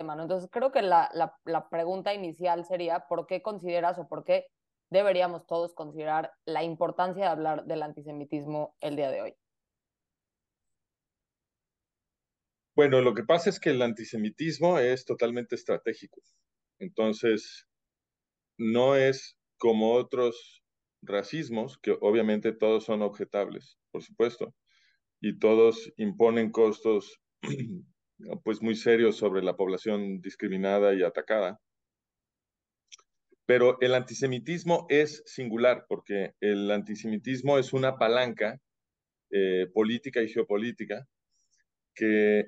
Entonces creo que la, la, la pregunta inicial sería, ¿por qué consideras o por qué deberíamos todos considerar la importancia de hablar del antisemitismo el día de hoy? Bueno, lo que pasa es que el antisemitismo es totalmente estratégico. Entonces, no es como otros racismos, que obviamente todos son objetables, por supuesto, y todos imponen costos pues muy serios sobre la población discriminada y atacada. Pero el antisemitismo es singular porque el antisemitismo es una palanca eh, política y geopolítica que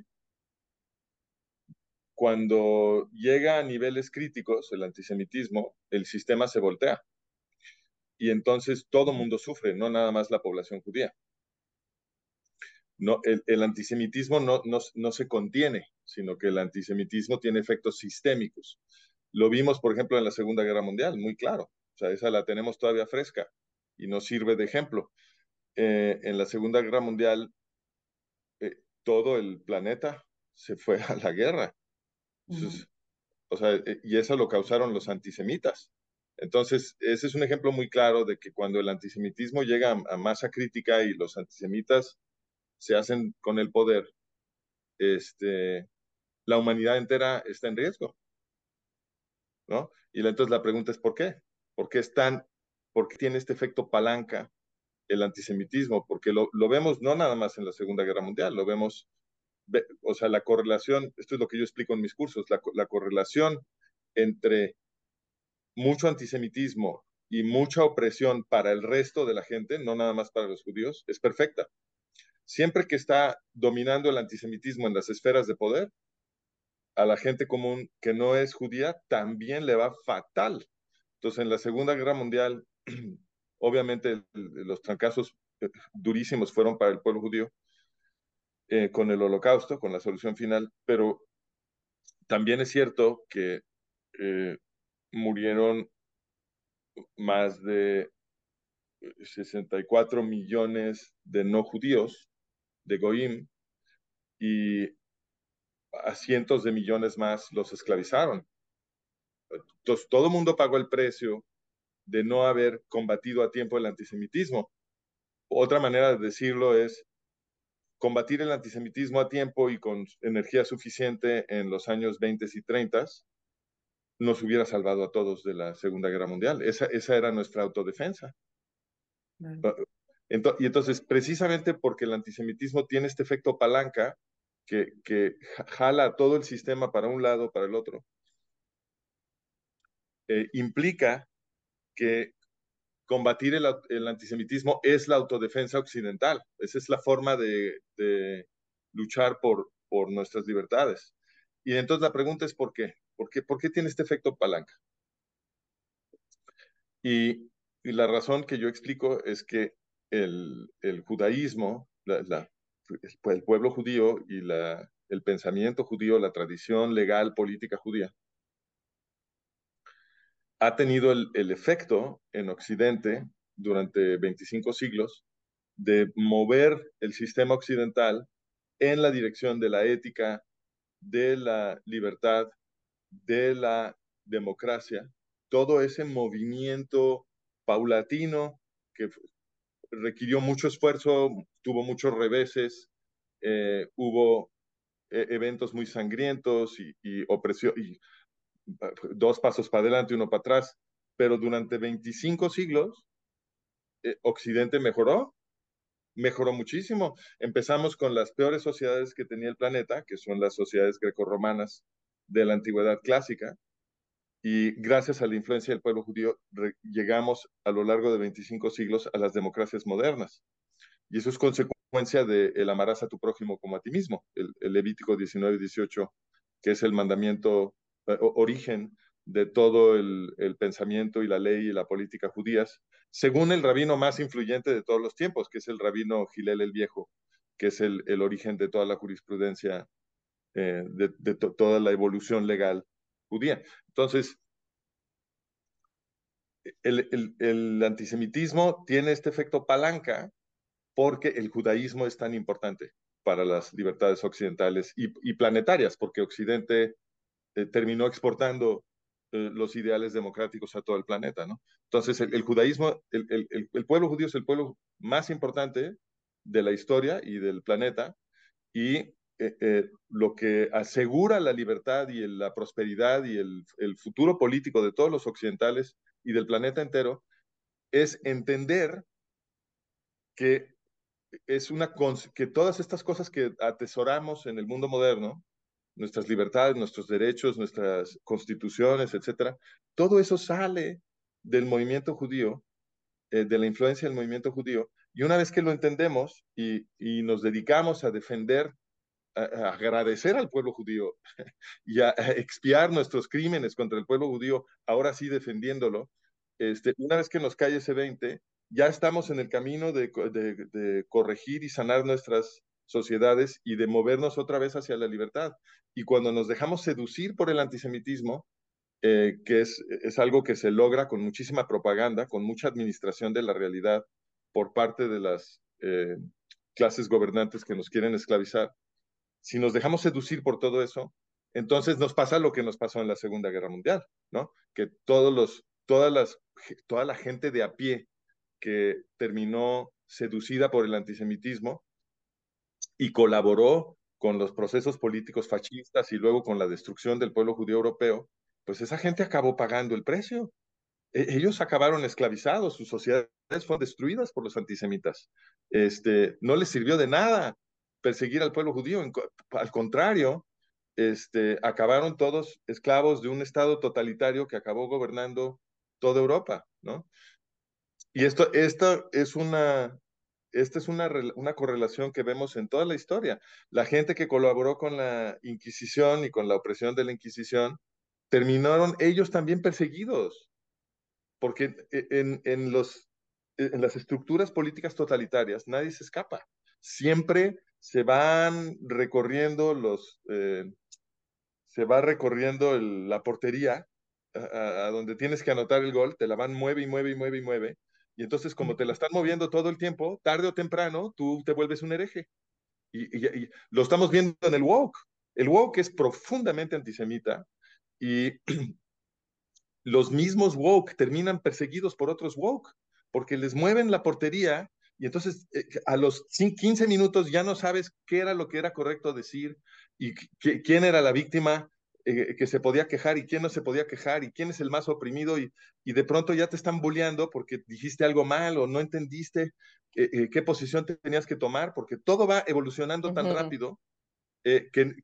cuando llega a niveles críticos el antisemitismo, el sistema se voltea. Y entonces todo mundo sufre, no nada más la población judía. No, el, antisemitismo no, no, no se contiene, sino que el antisemitismo tiene efectos sistémicos. Lo vimos, por ejemplo, en la Segunda Guerra Mundial, muy claro. O sea, esa la tenemos todavía fresca y nos sirve de ejemplo. Eh, en la Segunda Guerra Mundial, eh, todo el planeta se fue a la guerra o sea, eh, y eso lo causaron los antisemitas. Entonces, ese es un ejemplo muy claro de que cuando el antisemitismo llega a, masa crítica y los antisemitas se hacen con el poder, este, la humanidad entera está en riesgo. ¿No? Y entonces la pregunta es ¿por qué? ¿Por qué están, por qué tiene este efecto palanca el antisemitismo? Porque lo, lo vemos no nada más en la Segunda Guerra Mundial, lo vemos o sea, la correlación, esto es lo que yo explico en mis cursos, la, correlación entre mucho antisemitismo y mucha opresión para el resto de la gente, no nada más para los judíos, es perfecta. Siempre que está dominando el antisemitismo en las esferas de poder, a la gente común que no es judía también le va fatal. Entonces, en la Segunda Guerra Mundial, obviamente los trancazos eh, durísimos fueron para el pueblo judío, eh, con el holocausto, con la solución final, pero también es cierto que eh, murieron más de 64 millones de no judíos, de Goim, y a cientos de millones más los esclavizaron. Entonces, todo el mundo pagó el precio de no haber combatido a tiempo el antisemitismo. Otra manera de decirlo es, combatir el antisemitismo a tiempo y con energía suficiente en los años 20 y 30 nos hubiera salvado a todos de la Segunda Guerra Mundial. Esa, esa era nuestra autodefensa. Ah, y entonces, precisamente porque el antisemitismo tiene este efecto palanca que, que jala todo el sistema para un lado, para el otro, eh, implica que combatir el, antisemitismo es la autodefensa occidental. Esa es la forma de, luchar por, por nuestras libertades. Y entonces la pregunta es ¿por qué? ¿Por qué, por qué tiene este efecto palanca? Y, la razón que yo explico es que el, judaísmo, el, pueblo judío y la, el pensamiento judío, la tradición legal política judía, ha tenido el, efecto en Occidente durante 25 siglos de mover el sistema occidental en la dirección de la ética, de la libertad, de la democracia, todo ese movimiento paulatino que requirió mucho esfuerzo, tuvo muchos reveses, eh, hubo eh, eventos muy sangrientos y, opresión, y dos pasos para adelante uno para atrás, pero durante 25 siglos eh, Occidente mejoró, mejoró muchísimo. Empezamos con las peores sociedades que tenía el planeta, que son las sociedades grecorromanas de la antigüedad clásica, y gracias a la influencia del pueblo judío llegamos a lo largo de 25 siglos a las democracias modernas. Y eso es consecuencia de el amarás a tu prójimo como a ti mismo, el, Levítico 19 y 18, que es el mandamiento eh, origen de todo el, pensamiento y la ley y la política judías, según el rabino más influyente de todos los tiempos, que es el rabino Gilel el Viejo, que es el, origen de toda la jurisprudencia, eh, de, toda la evolución legal judía. Entonces, el, antisemitismo tiene este efecto palanca porque el judaísmo es tan importante para las libertades occidentales y, planetarias, porque Occidente eh, terminó exportando eh, los ideales democráticos a todo el planeta, ¿no? Entonces, el, judaísmo, el, pueblo judío es el pueblo más importante de la historia y del planeta, y eh, eh, lo que asegura la libertad y la prosperidad y el, futuro político de todos los occidentales y del planeta entero es entender que es una que todas estas cosas que atesoramos en el mundo moderno, nuestras libertades, nuestros derechos, nuestras constituciones, etcétera, todo eso sale del movimiento judío, eh, de la influencia del movimiento judío, y una vez que lo entendemos y, nos dedicamos a defender, agradecer al pueblo judío y a, expiar nuestros crímenes contra el pueblo judío, ahora sí defendiéndolo, este, una vez que nos cae ese 20, ya estamos en el camino de, de, de corregir y sanar nuestras sociedades y de movernos otra vez hacia la libertad. Y cuando nos dejamos seducir por el antisemitismo, eh, que es, es algo que se logra con muchísima propaganda, con mucha administración de la realidad por parte de las eh, clases gobernantes que nos quieren esclavizar, si nos dejamos seducir por todo eso, entonces nos pasa lo que nos pasó en la Segunda Guerra Mundial, ¿no? Que todos los, todas las, toda la gente de a pie que terminó seducida por el antisemitismo y colaboró con los procesos políticos fascistas y luego con la destrucción del pueblo judío europeo, pues esa gente acabó pagando el precio. E, ellos acabaron esclavizados, sus sociedades fueron destruidas por los antisemitas. Este, no les sirvió de nada perseguir al pueblo judío, al contrario, este, acabaron todos esclavos de un Estado totalitario que acabó gobernando toda Europa, ¿no? Y esto, esto es una, esta es una, una correlación que vemos en toda la historia. La gente que colaboró con la Inquisición y con la opresión de la Inquisición terminaron ellos también perseguidos, porque e, en, en, los, en las estructuras políticas totalitarias nadie se escapa. Siempre se van recorriendo los, eh, se va recorriendo la portería a, donde tienes que anotar el gol, te la van mueve y mueve y mueve y mueve. Y entonces, como te la están moviendo todo el tiempo, tarde o temprano, tú te vuelves un hereje. Y, y lo estamos viendo en el woke. El woke es profundamente antisemita, y los mismos woke terminan perseguidos por otros woke, porque les mueven la portería y entonces eh, a los 15 minutos ya no sabes qué era lo que era correcto decir y quién era la víctima eh, que se podía quejar y quién no se podía quejar y quién es el más oprimido y, y de pronto ya te están bulleando porque dijiste algo mal o no entendiste eh, qué posición tenías que tomar, porque todo va evolucionando tan uh -huh. rápido eh, que,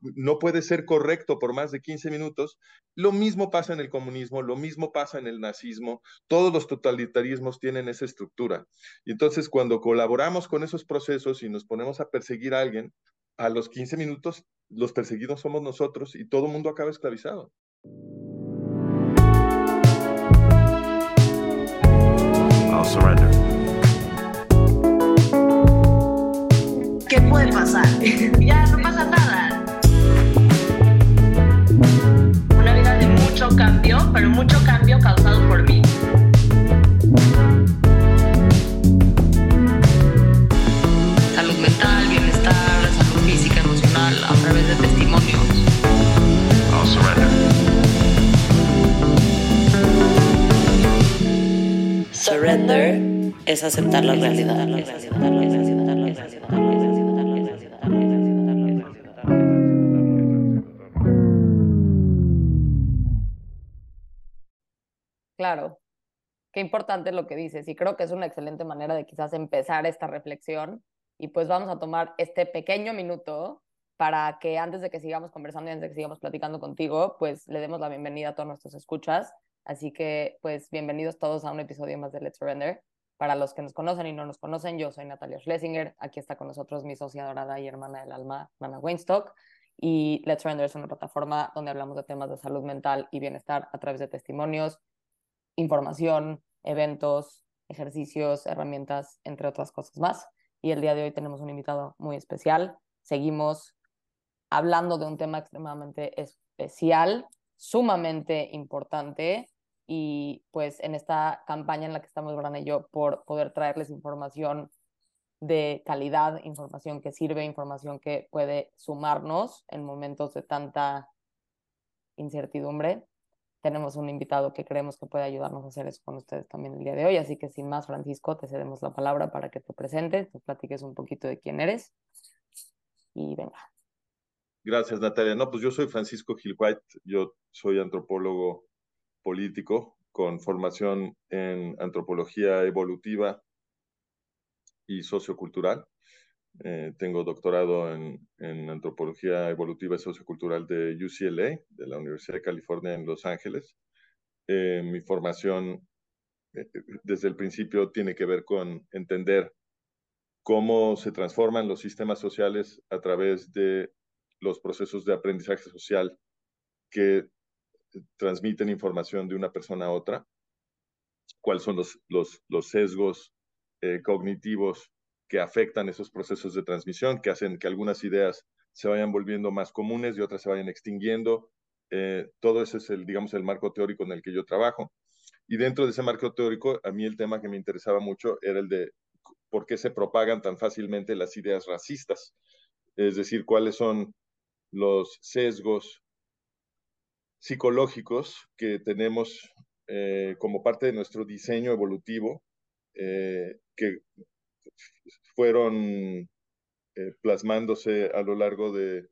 no puede ser correcto por más de 15 minutos. Lo mismo pasa en el comunismo, lo mismo pasa en el nazismo, todos los totalitarismos tienen esa estructura. Y entonces cuando colaboramos con esos procesos y nos ponemos a perseguir a alguien, a los 15 minutos los perseguidos somos nosotros y todo el mundo acaba esclavizado. I'll surrender. Puede pasar? ya no pasa nada. Una vida de mucho cambio, pero mucho cambio causado por mí. Salud mental, bienestar, salud física, emocional, a través de testimonios. I'll surrender. Surrender es aceptar la realidad. Claro, qué importante lo que dices y creo que es una excelente manera de quizás empezar esta reflexión y pues vamos a tomar este pequeño minuto para que antes de que sigamos conversando y antes de que sigamos platicando contigo, pues le demos la bienvenida a todos nuestros escuchas. Así que pues bienvenidos todos a un episodio más de Let's Surrender. Para los que nos conocen y no nos conocen, yo soy Natalia Schlesinger. Aquí está con nosotros mi socia dorada y hermana del alma, Nana Weinstock. Y Let's Surrender es una plataforma donde hablamos de temas de salud mental y bienestar a través de testimonios, información, eventos, ejercicios, herramientas, entre otras cosas más. Y el día de hoy tenemos un invitado muy especial. Seguimos hablando de un tema extremadamente especial, sumamente importante. Y pues en esta campaña en la que estamos, Brana y yo, por poder traerles información de calidad, información que sirve, información que puede sumarnos en momentos de tanta incertidumbre, tenemos un invitado que creemos que puede ayudarnos a hacer eso con ustedes también el día de hoy. Así que sin más, Francisco, te cedemos la palabra para que te presentes, te platiques un poquito de quién eres y venga. Gracias, Natalia. No, pues yo soy Francisco Gil White, yo soy antropólogo político con formación en antropología evolutiva y sociocultural. Eh, tengo doctorado en, en, antropología evolutiva y sociocultural de UCLA, de la Universidad de California en Los Ángeles. Eh, mi formación eh, desde el principio tiene que ver con entender cómo se transforman los sistemas sociales a través de los procesos de aprendizaje social que transmiten información de una persona a otra, cuáles son los, los, los sesgos eh, cognitivos que afectan esos procesos de transmisión, que hacen que algunas ideas se vayan volviendo más comunes y otras se vayan extinguiendo. Eh, todo ese es el, digamos, el marco teórico en el que yo trabajo. Y dentro de ese marco teórico, a mí el tema que me interesaba mucho era el de por qué se propagan tan fácilmente las ideas racistas. Es decir, cuáles son los sesgos psicológicos que tenemos eh, como parte de nuestro diseño evolutivo, eh, que fueron eh, plasmándose a lo largo de,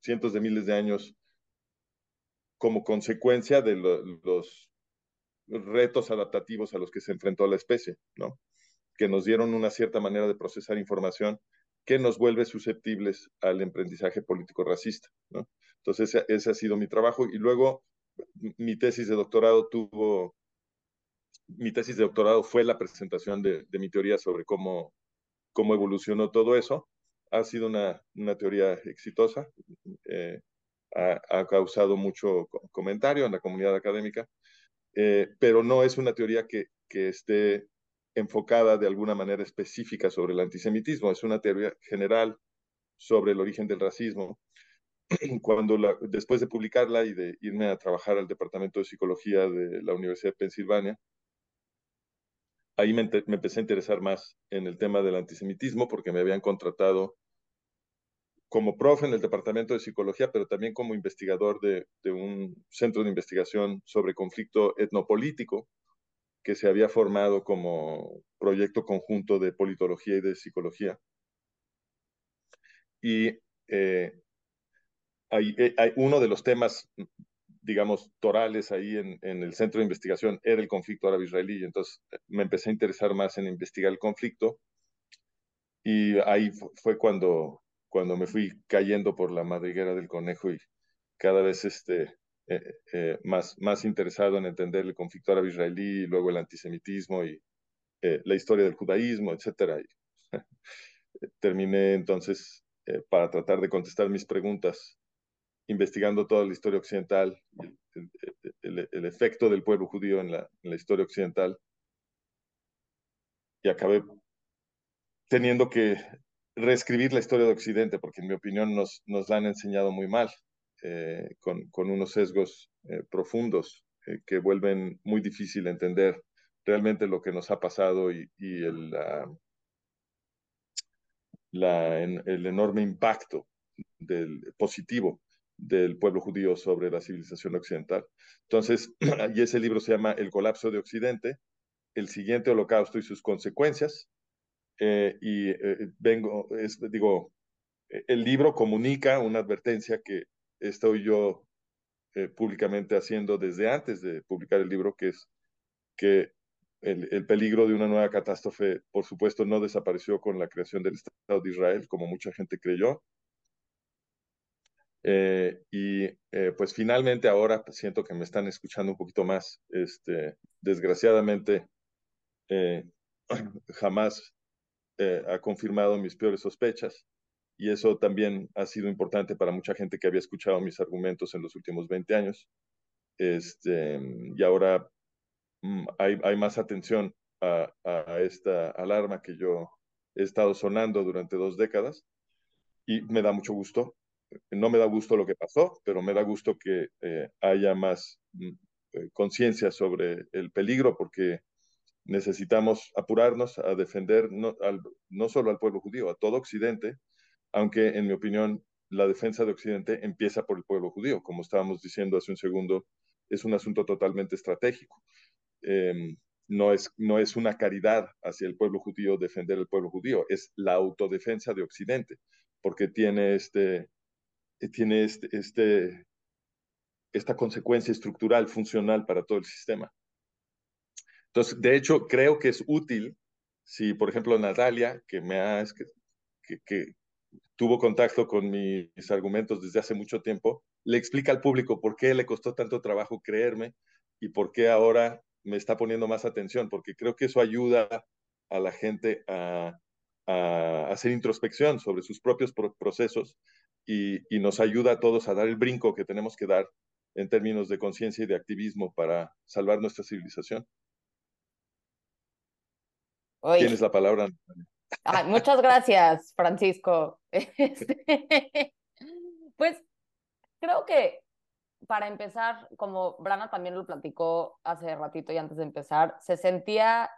cientos de miles de años como consecuencia de lo, los retos adaptativos a los que se enfrentó la especie, ¿no? que nos dieron una cierta manera de procesar información que nos vuelve susceptibles al emprendizaje político racista. ¿no? Entonces, ese, ha sido mi trabajo. Y luego, mi tesis de doctorado tuvo, mi tesis de doctorado fue la presentación de, de mi teoría sobre cómo, cómo evolucionó todo eso. Ha sido una, una teoría exitosa, eh, ha, ha, causado mucho comentario en la comunidad académica, eh, pero no es una teoría que, que esté enfocada de alguna manera específica sobre el antisemitismo, es una teoría general sobre el origen del racismo. Cuando la, después de publicarla y de irme a trabajar al Departamento de Psicología de la Universidad de Pensilvania, ahí me, empecé a interesar más en el tema del antisemitismo porque me habían contratado como profe en el Departamento de Psicología, pero también como investigador de, un centro de investigación sobre conflicto etnopolítico que se había formado como proyecto conjunto de politología y de psicología. Y eh, hay, hay, uno de los temas, digamos, torales ahí en, en, el centro de investigación era el conflicto árabe-israelí. Entonces me empecé a interesar más en investigar el conflicto. Y ahí fue cuando, cuando me fui cayendo por la madriguera del conejo y cada vez este, eh, eh, más, más interesado en entender el conflicto árabe-israelí, luego el antisemitismo y eh, la historia del judaísmo, etc. Y, terminé entonces, eh, para tratar de contestar mis preguntas, investigando toda la historia occidental, el, efecto del pueblo judío en la, historia occidental, y acabé teniendo que reescribir la historia de Occidente, porque en mi opinión nos, la han enseñado muy mal eh, con, unos sesgos eh, profundos eh, que vuelven muy difícil entender realmente lo que nos ha pasado y, el, el enorme impacto del, positivo del pueblo judío sobre la civilización occidental. Entonces, y ese libro se llama El colapso de Occidente, el siguiente holocausto y sus consecuencias. Eh, y eh, vengo, es, digo, el libro comunica una advertencia que estoy yo eh, públicamente haciendo desde antes de publicar el libro, que es que el, el, peligro de una nueva catástrofe, por supuesto, no desapareció con la creación del Estado de Israel, como mucha gente creyó. Eh, y eh, pues finalmente ahora siento que me están escuchando un poquito más. Este, desgraciadamente, eh, jamás ha confirmado mis peores sospechas y eso también ha sido importante para mucha gente que había escuchado mis argumentos en los últimos 20 años. Este, y ahora mm, hay, hay, más atención a, esta alarma que yo he estado sonando durante dos décadas y me da mucho gusto. No me da gusto lo que pasó, pero me da gusto que eh, haya más mm, eh, conciencia sobre el peligro porque necesitamos apurarnos a defender no, al, solo al pueblo judío, a todo Occidente, aunque en mi opinión la defensa de Occidente empieza por el pueblo judío. Como estábamos diciendo hace un segundo, es un asunto totalmente estratégico. Eh, no, es, no es una caridad hacia el pueblo judío defender el pueblo judío, es la autodefensa de Occidente, porque tiene, este, tiene este, este, esta consecuencia estructural, funcional para todo el sistema. Entonces, de hecho, creo que es útil si, por ejemplo, Natalia, que me ha, que, que, tuvo contacto con mis argumentos desde hace mucho tiempo, le explica al público por qué le costó tanto trabajo creerme y por qué ahora me está poniendo más atención, porque creo que eso ayuda a la gente a hacer introspección sobre sus propios procesos y, y, nos ayuda a todos a dar el brinco que tenemos que dar en términos de conciencia y de activismo para salvar nuestra civilización. Oye. Tienes la palabra. Muchas gracias, Francisco. Este, pues creo que para empezar, como Brana también lo platicó hace ratito y antes de empezar, se sentía,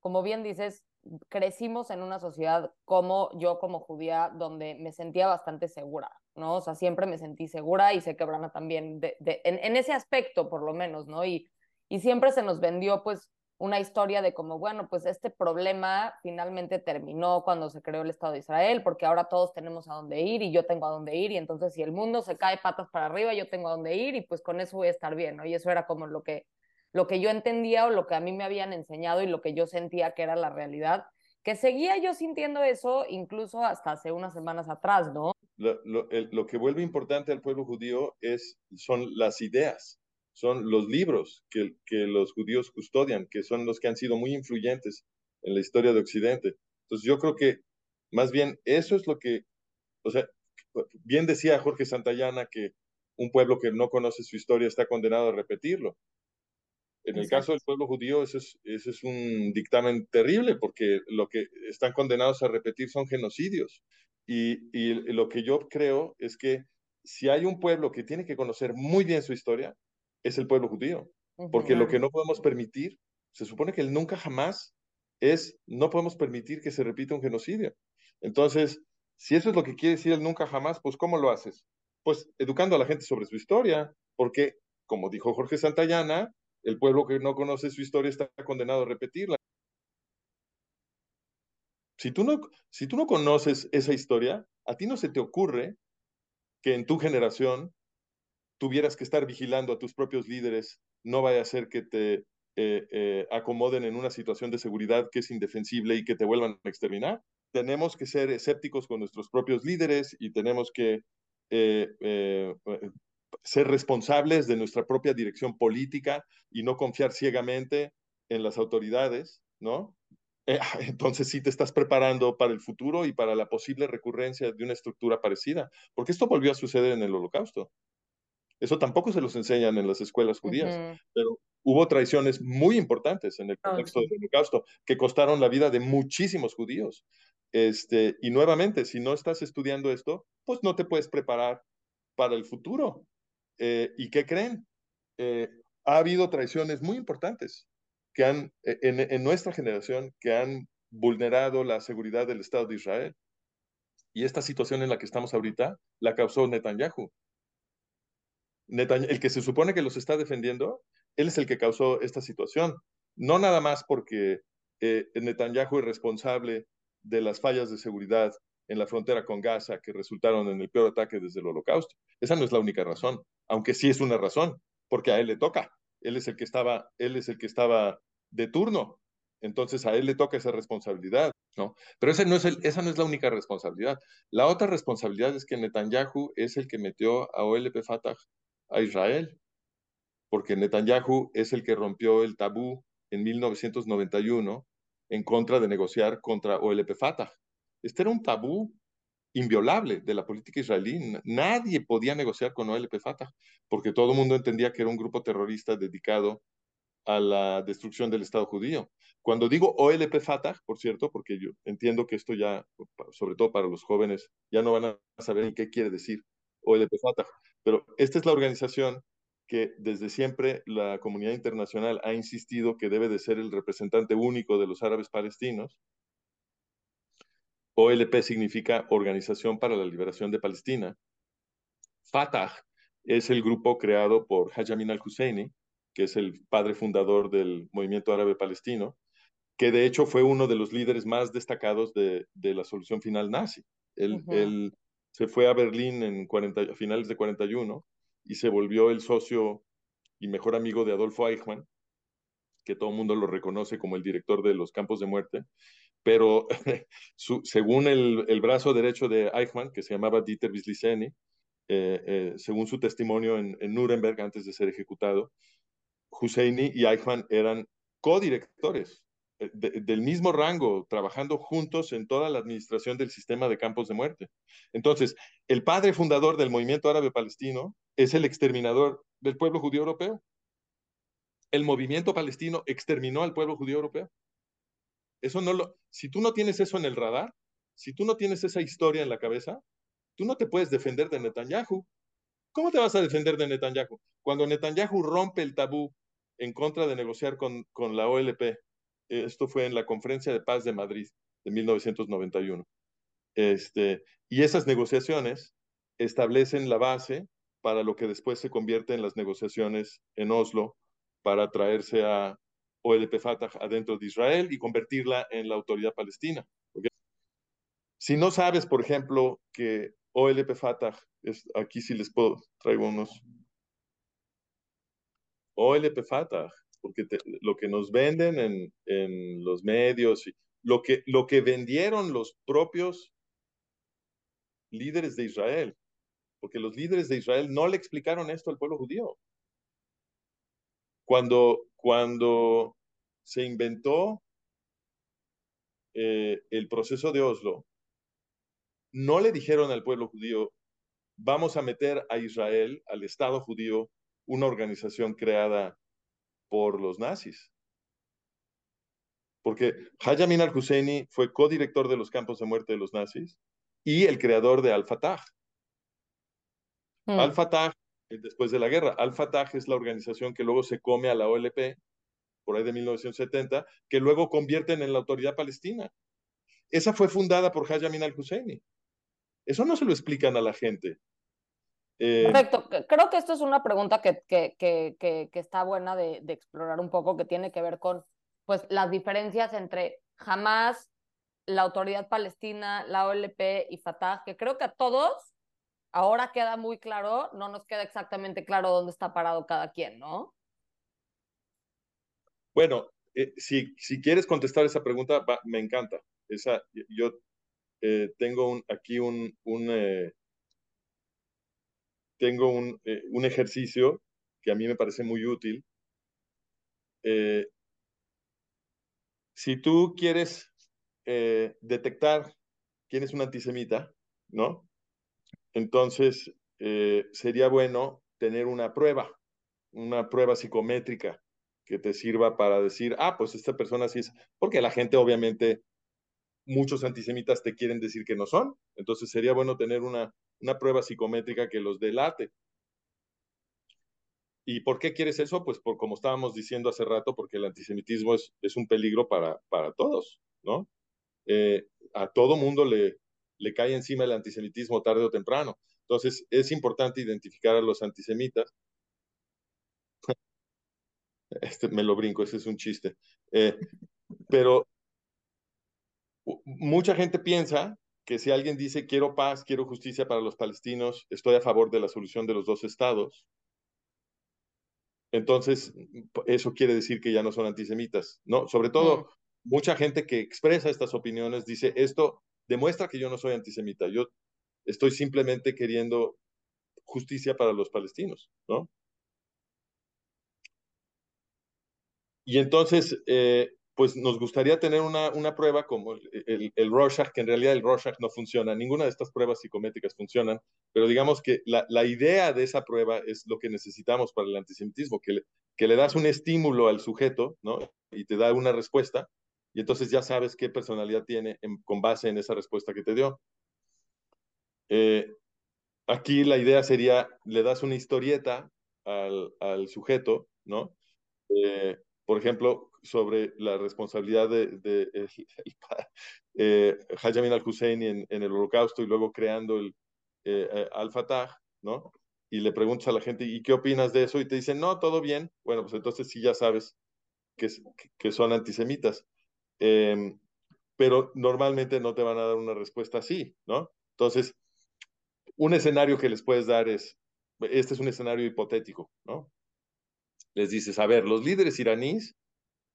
como bien dices, crecimos en una sociedad como yo como judía, donde me sentía bastante segura, ¿no? O sea, siempre me sentí segura y sé que Brana también, de, de, en, en, ese aspecto por lo menos, ¿no? Y, y siempre se nos vendió pues una historia de como, bueno, pues este problema finalmente terminó cuando se creó el Estado de Israel, porque ahora todos tenemos a dónde ir y yo tengo a dónde ir, y entonces si el mundo se cae patas para arriba, yo tengo a dónde ir y pues con eso voy a estar bien, ¿no? Y eso era como lo que, lo que yo entendía o lo que a mí me habían enseñado y lo que yo sentía que era la realidad, que seguía yo sintiendo eso incluso hasta hace unas semanas atrás, ¿no? Lo, lo, lo que vuelve importante al pueblo judío es, son las ideas son los libros que, que, los judíos custodian, que son los que han sido muy influyentes en la historia de Occidente. Entonces yo creo que más bien eso es lo que, o sea, bien decía Jorge Santayana que un pueblo que no conoce su historia está condenado a repetirlo. En el caso del pueblo judío, eso es, eso es un dictamen terrible, porque lo que están condenados a repetir son genocidios. Y, y lo que yo creo es que si hay un pueblo que tiene que conocer muy bien su historia, es el pueblo judío. Porque lo que no podemos permitir, se supone que el nunca jamás es, no podemos permitir que se repita un genocidio. Entonces, si eso es lo que quiere decir el nunca jamás, pues ¿cómo lo haces? Pues educando a la gente sobre su historia, porque, como dijo Jorge Santayana, el pueblo que no conoce su historia está condenado a repetirla. Si tú no, si tú no conoces esa historia, a ti no se te ocurre que en tu generación tuvieras que estar vigilando a tus propios líderes, no vaya a ser que te eh, eh, acomoden en una situación de seguridad que es indefensible y que te vuelvan a exterminar. Tenemos que ser escépticos con nuestros propios líderes y tenemos que eh, ser responsables de nuestra propia dirección política y no confiar ciegamente en las autoridades, ¿no? entonces sí te estás preparando para el futuro y para la posible recurrencia de una estructura parecida, porque esto volvió a suceder en el holocausto. Eso tampoco se los enseñan en las escuelas judías, uh -huh. pero hubo traiciones muy importantes en el contexto oh, sí. del holocausto que costaron la vida de muchísimos judíos. Este, y nuevamente, si no estás estudiando esto, pues no te puedes preparar para el futuro. Eh, ¿Y qué creen? Eh, ha habido traiciones muy importantes que han, e, en, en nuestra generación, que han vulnerado la seguridad del Estado de Israel. Y esta situación en la que estamos ahorita la causó Netanyahu. Netanyahu, el que se supone que los está defendiendo, él es el que causó esta situación. No nada más porque eh, Netanyahu es responsable de las fallas de seguridad en la frontera con Gaza que resultaron en el peor ataque desde el holocausto. Esa no es la única razón, aunque sí es una razón, porque a él le toca. Él es el que estaba, él es el que estaba de turno. Entonces a él le toca esa responsabilidad, ¿no? Pero ese no es el, esa no es la única responsabilidad. La otra responsabilidad es que Netanyahu es el que metió a OLP Fatah a Israel, porque Netanyahu es el que rompió el tabú en 1991 en contra de negociar contra OLP Fatah. Este era un tabú inviolable de la política israelí. Nadie podía negociar con OLP Fatah, porque todo el mundo entendía que era un grupo terrorista dedicado a la destrucción del Estado judío. Cuando digo OLP Fatah, por cierto, porque yo entiendo que esto ya, sobre todo para los jóvenes, ya no van a saber en qué quiere decir OLP Fatah, pero esta es la organización que desde siempre la comunidad internacional ha insistido que debe de ser el representante único de los árabes palestinos. OLP significa Organización para la Liberación de Palestina Fatah es el grupo creado por Hajj Amin al-Husseini, que es el padre fundador del movimiento árabe palestino, que de hecho fue uno de los líderes más destacados de, de la solución final nazi. Él, se fue a Berlín en 40, a finales de 41 y se volvió el socio y mejor amigo de Adolfo Eichmann, que todo el mundo lo reconoce como el director de los campos de muerte, pero según el, el, brazo derecho de Eichmann, que se llamaba Dieter Wisliceni, eh, eh, según su testimonio en, en, Nuremberg antes de ser ejecutado, Husseini y Eichmann eran codirectores eh, de, del mismo rango, trabajando juntos en toda la administración del sistema de campos de muerte. Entonces, el padre fundador del movimiento árabe palestino es el exterminador del pueblo judío europeo. El movimiento palestino exterminó al pueblo judío europeo. Eso no lo, si tú no tienes eso en el radar, si tú no tienes esa historia en la cabeza, tú no te puedes defender de Netanyahu. ¿Cómo te vas a defender de Netanyahu? Cuando Netanyahu rompe el tabú en contra de negociar con, con la OLP, esto fue en la Conferencia de Paz de Madrid de 1991. Este, y esas negociaciones establecen la base para lo que después se convierte en las negociaciones en Oslo para traerse a OLP Fatah adentro de Israel y convertirla en la autoridad palestina. ¿okay? Si no sabes, por ejemplo, que OLP Fatah, es, aquí sí les puedo, traigo unos. OLP Fatah, porque te, lo que nos venden en, en los medios, y lo, que, lo que vendieron los propios líderes de Israel, porque los líderes de Israel no le explicaron esto al pueblo judío. Cuando, cuando se inventó eh, el proceso de Oslo, no le dijeron al pueblo judío, vamos a meter a Israel, al Estado judío, una organización creada por los nazis. Porque Hajj Amin al-Husseini fue codirector de los campos de muerte de los nazis y el creador de Al-Fatah. Mm. Al-Fatah, después de la guerra, Al-Fatah es la organización que luego se come a la OLP, por ahí de 1970, que luego convierten en la autoridad palestina. Esa fue fundada por Hajj Amin al-Husseini. Eso no se lo explican a la gente. Eh, Perfecto. Creo que esto es una pregunta que, que, que, que está buena de, de, explorar un poco, que tiene que ver con pues, las diferencias entre jamás la autoridad palestina, la OLP y Fatah, que creo que a todos ahora queda muy claro, no nos queda exactamente claro dónde está parado cada quien, ¿no? Bueno, eh, si, si quieres contestar esa pregunta, me encanta. Esa, yo eh, tengo un, aquí un, un eh, tengo un, un, ejercicio que a mí me parece muy útil. Si tú quieres detectar quién es un antisemita, ¿no? Entonces, sería bueno tener una prueba, una prueba psicométrica que te sirva para decir, ah, pues esta persona sí es, porque la gente obviamente, muchos antisemitas te quieren decir que no son, entonces sería bueno tener una, una prueba psicométrica que los delate. ¿Y por qué quieres eso? Pues por como estábamos diciendo hace rato, porque el antisemitismo es, es un peligro para, para todos, ¿no? Eh, a todo mundo le, le cae encima el antisemitismo tarde o temprano. Entonces, es importante identificar a los antisemitas. Este me lo brinco, ese es un chiste. Eh, pero mucha gente piensa que si alguien dice quiero paz, quiero justicia para los palestinos, estoy a favor de la solución de los dos estados, entonces eso quiere decir que ya no son antisemitas, ¿no? Sobre todo, mm. mucha gente que expresa estas opiniones dice, esto demuestra que yo no soy antisemita, yo estoy simplemente queriendo justicia para los palestinos, ¿no? Y entonces, eh, pues nos gustaría tener una, una prueba como el, el, Rorschach, que en realidad el Rorschach no funciona, ninguna de estas pruebas psicométricas funcionan, pero digamos que la, la idea de esa prueba es lo que necesitamos para el antisemitismo, que le, que le das un estímulo al sujeto, ¿no? Y te da una respuesta, y entonces ya sabes qué personalidad tiene en, con base en esa respuesta que te dio. Eh, aquí la idea sería, le das una historieta al, al sujeto, ¿no? Eh, por ejemplo, sobre la responsabilidad de, de, eh, Hajj Amin al-Husseini en, el holocausto y luego creando el eh, Al-Fatah, ¿no? Y le preguntas a la gente, ¿y qué opinas de eso? Y te dicen, no, todo bien. Bueno, pues entonces sí ya sabes que, son antisemitas. Eh, pero normalmente no te van a dar una respuesta así, ¿no? Entonces, un escenario que les puedes dar es, este es un escenario hipotético, ¿no? Les dices, a ver, los líderes iraníes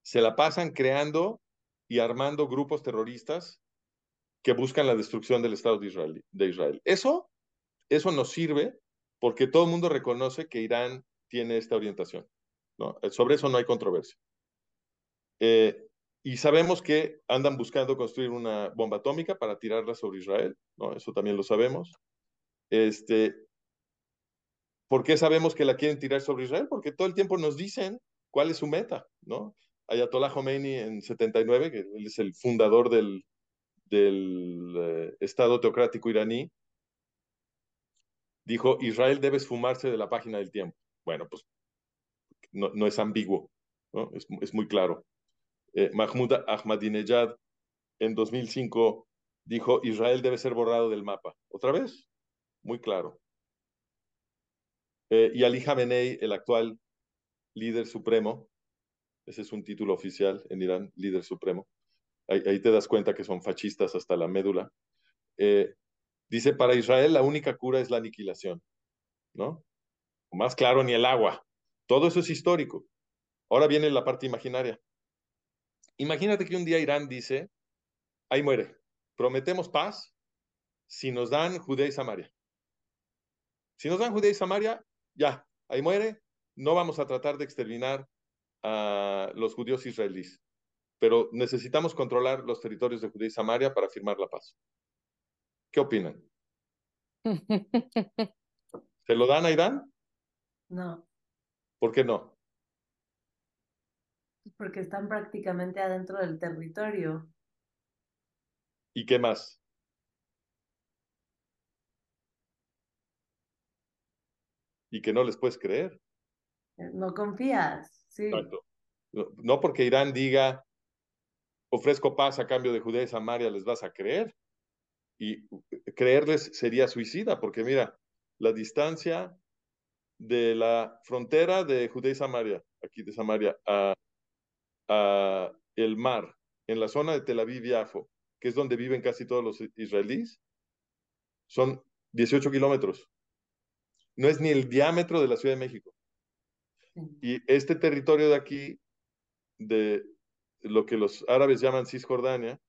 se la pasan creando y armando grupos terroristas que buscan la destrucción del Estado de Israel. Eso, eso nos sirve porque todo el mundo reconoce que Irán tiene esta orientación. Sobre eso no hay controversia. Eh, y sabemos que andan buscando construir una bomba atómica para tirarla sobre Israel. Eso también lo sabemos. Este, ¿Por qué sabemos que la quieren tirar sobre Israel? Porque todo el tiempo nos dicen cuál es su meta, ¿no? Ayatollah Khomeini en 79, que él es el fundador del, eh, Estado teocrático iraní, dijo, Israel debe esfumarse de la página del tiempo. Bueno, pues no, es ambiguo, es muy claro eh, Mahmoud Ahmadinejad en 2005 dijo, Israel debe ser borrado del mapa. ¿Otra vez? Muy claro. Eh, y Ali Khamenei, el actual líder supremo, ese es un título oficial en Irán, líder supremo, ahí, te das cuenta que son fascistas hasta la médula, eh, dice, para Israel la única cura es la aniquilación, ¿no? Más claro ni el agua. Todo eso es histórico. Ahora viene la parte imaginaria. Imagínate que un día Irán dice, ahí muere, prometemos paz si nos dan Judea y Samaria. Si nos dan Judea y Samaria, ya, ahí muere, no vamos a tratar de exterminar a los judíos israelíes, pero necesitamos controlar los territorios de Judea y Samaria para firmar la paz. ¿Qué opinan? ¿Se lo dan a Irán? No. ¿Por qué no? Porque están prácticamente adentro del territorio. ¿Y qué más? Y que no les puedes creer. No confías, sí. Exacto. No, no porque Irán diga, ofrezco paz a cambio de Judea y Samaria, les vas a creer. Y creerles sería suicida, porque mira, la distancia de la frontera de Judea y Samaria, aquí de Samaria, a, a el mar, en la zona de Tel Aviv y Afo, que es donde viven casi todos los israelíes, son 18 kilómetros. No es ni el diámetro de la Ciudad de México. Y este territorio de aquí, de lo que los árabes llaman Cisjordania,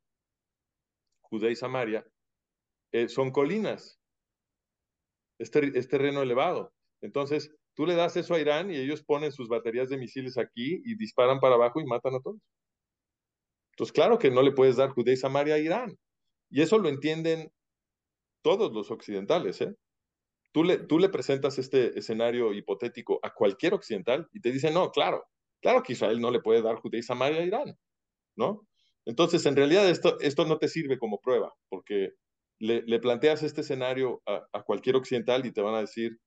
Judea y Samaria, eh, son colinas. Es, ter es terreno elevado. Entonces, tú le das eso a Irán y ellos ponen sus baterías de misiles aquí y disparan para abajo y matan a todos. Entonces, claro que no le puedes dar Judea y Samaria a Irán. Y eso lo entienden todos los occidentales. ¿eh? Tú, le, presentas este escenario hipotético a cualquier occidental y te dicen, no, claro, claro que Israel no le puede dar Judea y a Irán. ¿no? Entonces, en realidad esto, esto no te sirve como prueba, porque le, planteas este escenario a, cualquier occidental y te van a decir,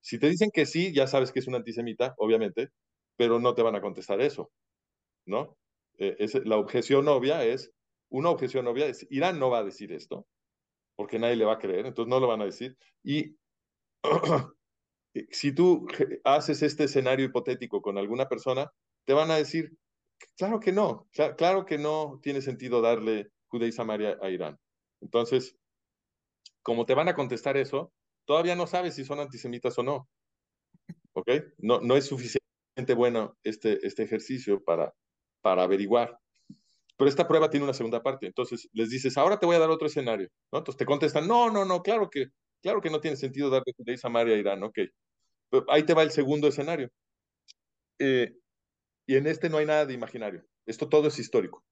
si te dicen que sí, ya sabes que es un antisemita, obviamente, pero no te van a contestar eso, ¿no? Eh, la objeción obvia es, una objeción obvia es, Irán no va a decir esto, porque nadie le va a creer, entonces no lo van a decir. Y si tú haces este escenario hipotético con alguna persona, te van a decir, claro que no, claro, que no tiene sentido darle Judea y Samaria a Irán. Entonces, como te van a contestar eso, todavía no sabes si son antisemitas o no. ¿Ok? No, no es suficientemente bueno este, este ejercicio para, para averiguar. Pero esta prueba tiene una segunda parte. Entonces les dices, ahora te voy a dar otro escenario. ¿no? Entonces te contestan, no, no, no, claro que, claro que no tiene sentido darle Judea y Samaria a Irán. Ok. Ahí te va el segundo escenario. Eh, y en este no hay nada de imaginario. Esto todo es histórico.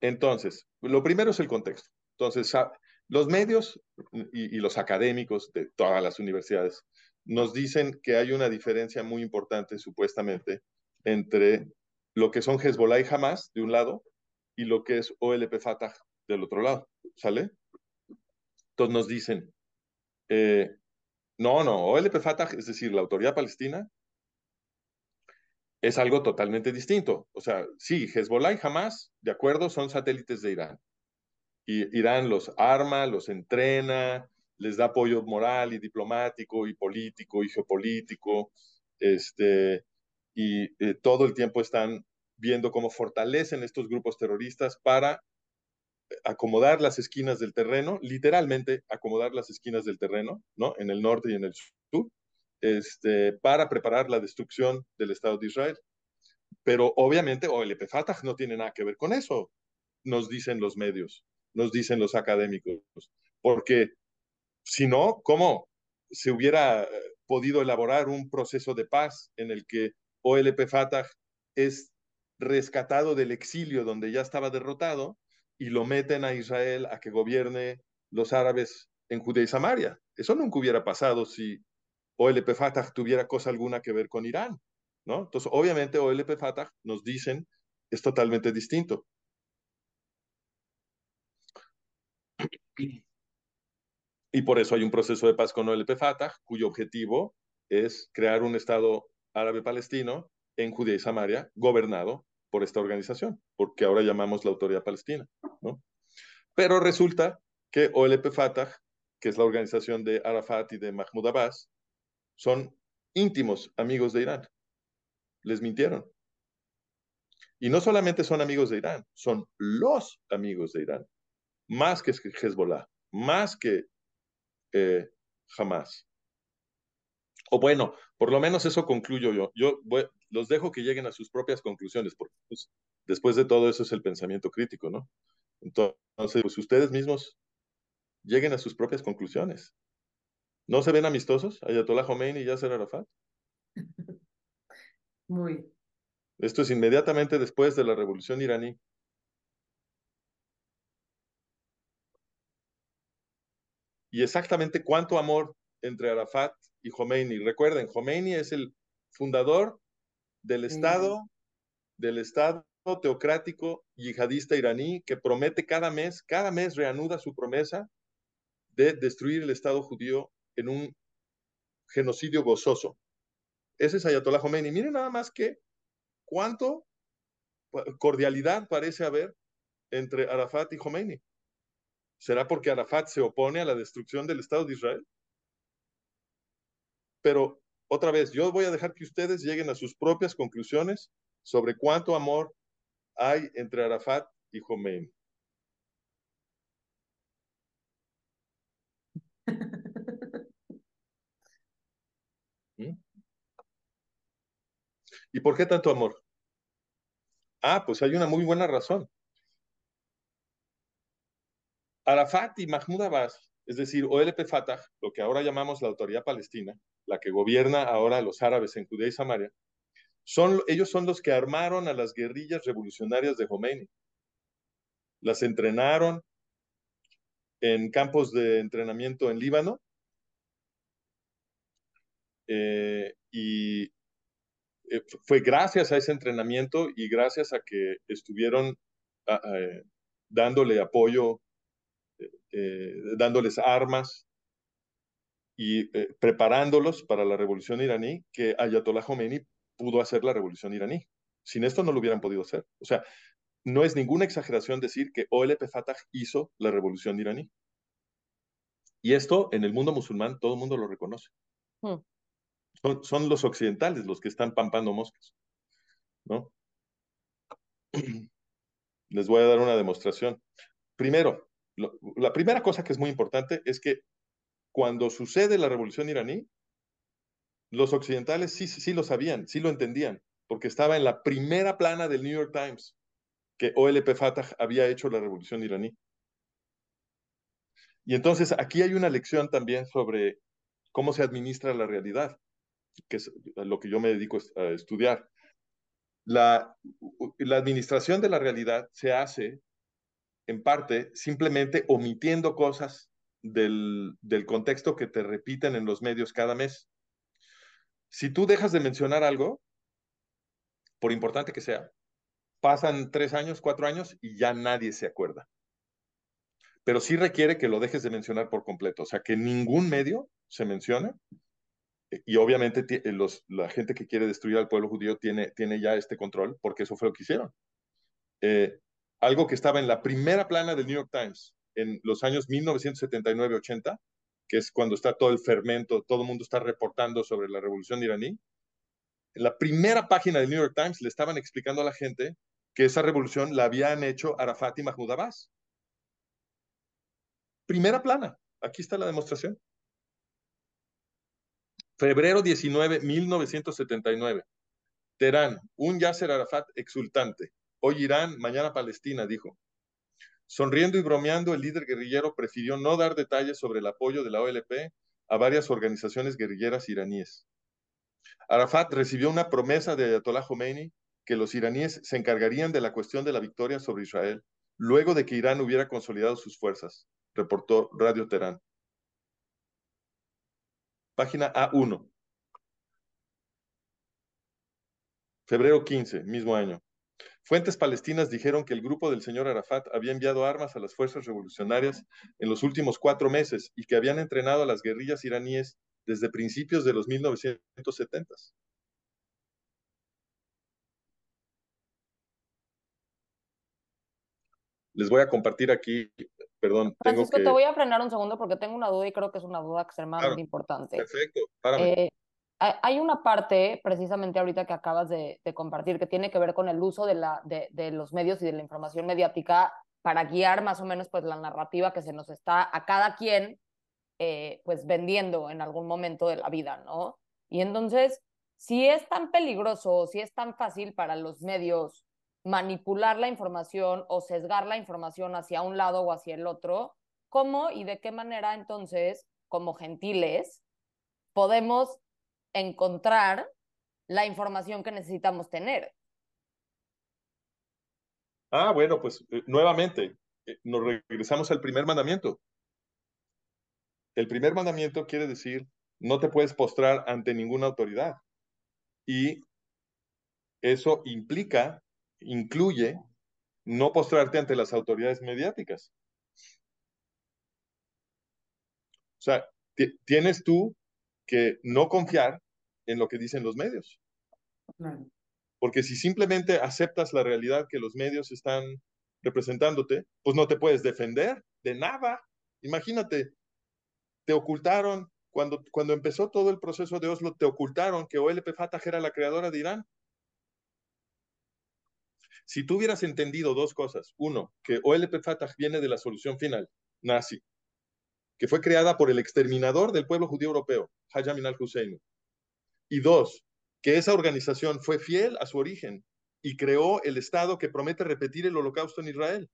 Entonces, lo primero es el contexto. Entonces, los medios y, y, los académicos de todas las universidades nos dicen que hay una diferencia muy importante, supuestamente, entre lo que son Hezbollah y Hamas, de un lado, y lo que es OLP Fatah, del otro lado. ¿Sale? Entonces nos dicen, eh, no, no, OLP Fatah, es decir, la autoridad palestina, es algo totalmente distinto. O sea, sí, Hezbollah y Hamas, de acuerdo, son satélites de Irán. Y Irán los arma, los entrena, les da apoyo moral y diplomático y político y geopolítico, este, y eh, todo el tiempo están viendo cómo fortalecen estos grupos terroristas para acomodar las esquinas del terreno, literalmente acomodar las esquinas del terreno, ¿no? En el norte y en el sur, este, para preparar la destrucción del Estado de Israel. Pero obviamente OLP Fatah no tiene nada que ver con eso, nos dicen los medios, nos dicen los académicos, porque si no, ¿cómo se hubiera podido elaborar un proceso de paz en el que OLP Fatah es rescatado del exilio donde ya estaba derrotado y lo meten a Israel a que gobierne los árabes en Judea y Samaria. Eso nunca hubiera pasado si OLP Fatah tuviera cosa alguna que ver con Irán, ¿no? Entonces, obviamente OLP Fatah nos dicen es totalmente distinto. Y por eso hay un proceso de paz con OLP Fatah, cuyo objetivo es crear un Estado árabe palestino en Judea y Samaria, gobernado por esta organización, porque ahora llamamos la Autoridad Palestina, ¿no? Pero resulta que OLP Fatah, que es la organización de Arafat y de Mahmoud Abbas, son íntimos amigos de Irán. Les mintieron. Y no solamente son amigos de Irán, son los amigos de Irán, más que Hezbollah, más que eh, Hamas. O bueno, por lo menos eso concluyo yo. Yo los dejo que lleguen a sus propias conclusiones, porque pues, después de todo eso es el pensamiento crítico, ¿no? Entonces, pues ustedes mismos lleguen a sus propias conclusiones. ¿No se ven amistosos? Ayatollah Khomeini y Yasser Arafat. Muy. Esto es inmediatamente después de la revolución iraní. Y exactamente cuánto amor entre Arafat y Khomeini. Recuerden, Khomeini es el fundador del Estado, del Estado teocrático yihadista iraní que promete cada mes, cada mes reanuda su promesa de destruir el Estado judío en un genocidio gozoso. Ese es Ayatollah Khomeini. Miren nada más que cuánto cordialidad parece haber entre Arafat y Khomeini. ¿Será porque Arafat se opone a la destrucción del Estado de Israel? Pero otra vez, yo voy a dejar que ustedes lleguen a sus propias conclusiones sobre cuánto amor hay entre Arafat y Khomeini. ¿Mm? ¿Y por qué tanto amor? Ah, pues hay una muy buena razón. Arafat y Mahmoud Abbas, es decir, OLP Fatah, lo que ahora llamamos la Autoridad Palestina, la que gobierna ahora los árabes en Judea y Samaria, son, ellos son los que armaron a las guerrillas revolucionarias de Khomeini. Las entrenaron en campos de entrenamiento en Líbano eh, y eh, fue gracias a ese entrenamiento y gracias a que estuvieron eh, dándole apoyo, dándoles armas y eh, preparándolos para la revolución iraní, que Ayatollah Khomeini pudo hacer la revolución iraní. Sin esto no lo hubieran podido hacer. O sea, no es ninguna exageración decir que OLP Fatah hizo la revolución iraní. Y esto en el mundo musulmán todo el mundo lo reconoce. Hmm. Son, son, los occidentales los que están pampando moscas. ¿no? Les voy a dar una demostración. Primero, la primera cosa que es muy importante es que cuando sucede la revolución iraní, los occidentales sí, sí lo sabían, sí lo entendían, porque estaba en la primera plana del New York Times que OLP Fatah había hecho la revolución iraní. Y entonces aquí hay una lección también sobre cómo se administra la realidad, que es lo que yo me dedico a estudiar. La, la administración de la realidad se hace en parte simplemente omitiendo cosas del, contexto que te repiten en los medios cada mes. Si tú dejas de mencionar algo, por importante que sea, pasan tres años, cuatro años y ya nadie se acuerda. Pero sí requiere que lo dejes de mencionar por completo, o sea, que ningún medio se mencione. Y obviamente los, la gente que quiere destruir al pueblo judío tiene, tiene ya este control, porque eso fue lo que hicieron. Eh, algo que estaba en la primera plana del New York Times, en los años 1979-80, que es cuando está todo el fermento, todo el mundo está reportando sobre la revolución iraní, en la primera página del New York Times le estaban explicando a la gente que esa revolución la habían hecho Arafat y Mahmoud Abbas. Primera plana, aquí está la demostración. Febrero 19, 1979. Teherán, un Yasser Arafat exultante. Hoy Irán, mañana Palestina, dijo. Sonriendo y bromeando, el líder guerrillero prefirió no dar detalles sobre el apoyo de la OLP a varias organizaciones guerrilleras iraníes. Arafat recibió una promesa de Ayatollah Khomeini que los iraníes se encargarían de la cuestión de la victoria sobre Israel luego de que Irán hubiera consolidado sus fuerzas, reportó Radio Teherán. Página A1. Febrero 15, mismo año. Fuentes palestinas dijeron que el grupo del señor Arafat había enviado armas a las fuerzas revolucionarias en los últimos cuatro meses y que habían entrenado a las guerrillas iraníes desde principios de los 1970. Les voy a compartir aquí, perdón. Francisco, tengo que... te voy a frenar un segundo porque tengo una duda y creo que es una duda extremadamente Claro, importante. Perfecto, párame. Eh, hay una parte, precisamente ahorita que acabas de, de compartir, que tiene que ver con el uso de, la, de, de los medios y de la información mediática para guiar más o menos pues, la narrativa que se nos está a cada quien eh, pues vendiendo en algún momento de la vida, ¿no? Y entonces, si es tan peligroso, si es tan fácil para los medios manipular la información o sesgar la información hacia un lado o hacia el otro, ¿cómo y de qué manera entonces, como gentiles, podemos encontrar la información que necesitamos tener? Ah, bueno, pues eh, nuevamente, eh, nos regresamos al primer mandamiento. El primer mandamiento quiere decir, no te puedes postrar ante ninguna autoridad. Y eso implica, incluye, no postrarte ante las autoridades mediáticas. O sea, ti- tienes tú que no confiar en lo que dicen los medios. Claro. Porque si simplemente aceptas la realidad que los medios están representándote, pues no te puedes defender de nada. Imagínate, te ocultaron, cuando, cuando empezó todo el proceso de Oslo, te ocultaron que OLP Fatah era la creadora de Irán. Si tú hubieras entendido dos cosas, uno, que OLP Fatah viene de la solución final, nazi, que fue creada por el exterminador del pueblo judío europeo, Hayam al-Hussein, y dos, que esa organización fue fiel a su origen y creó el Estado que promete repetir el holocausto en Israel.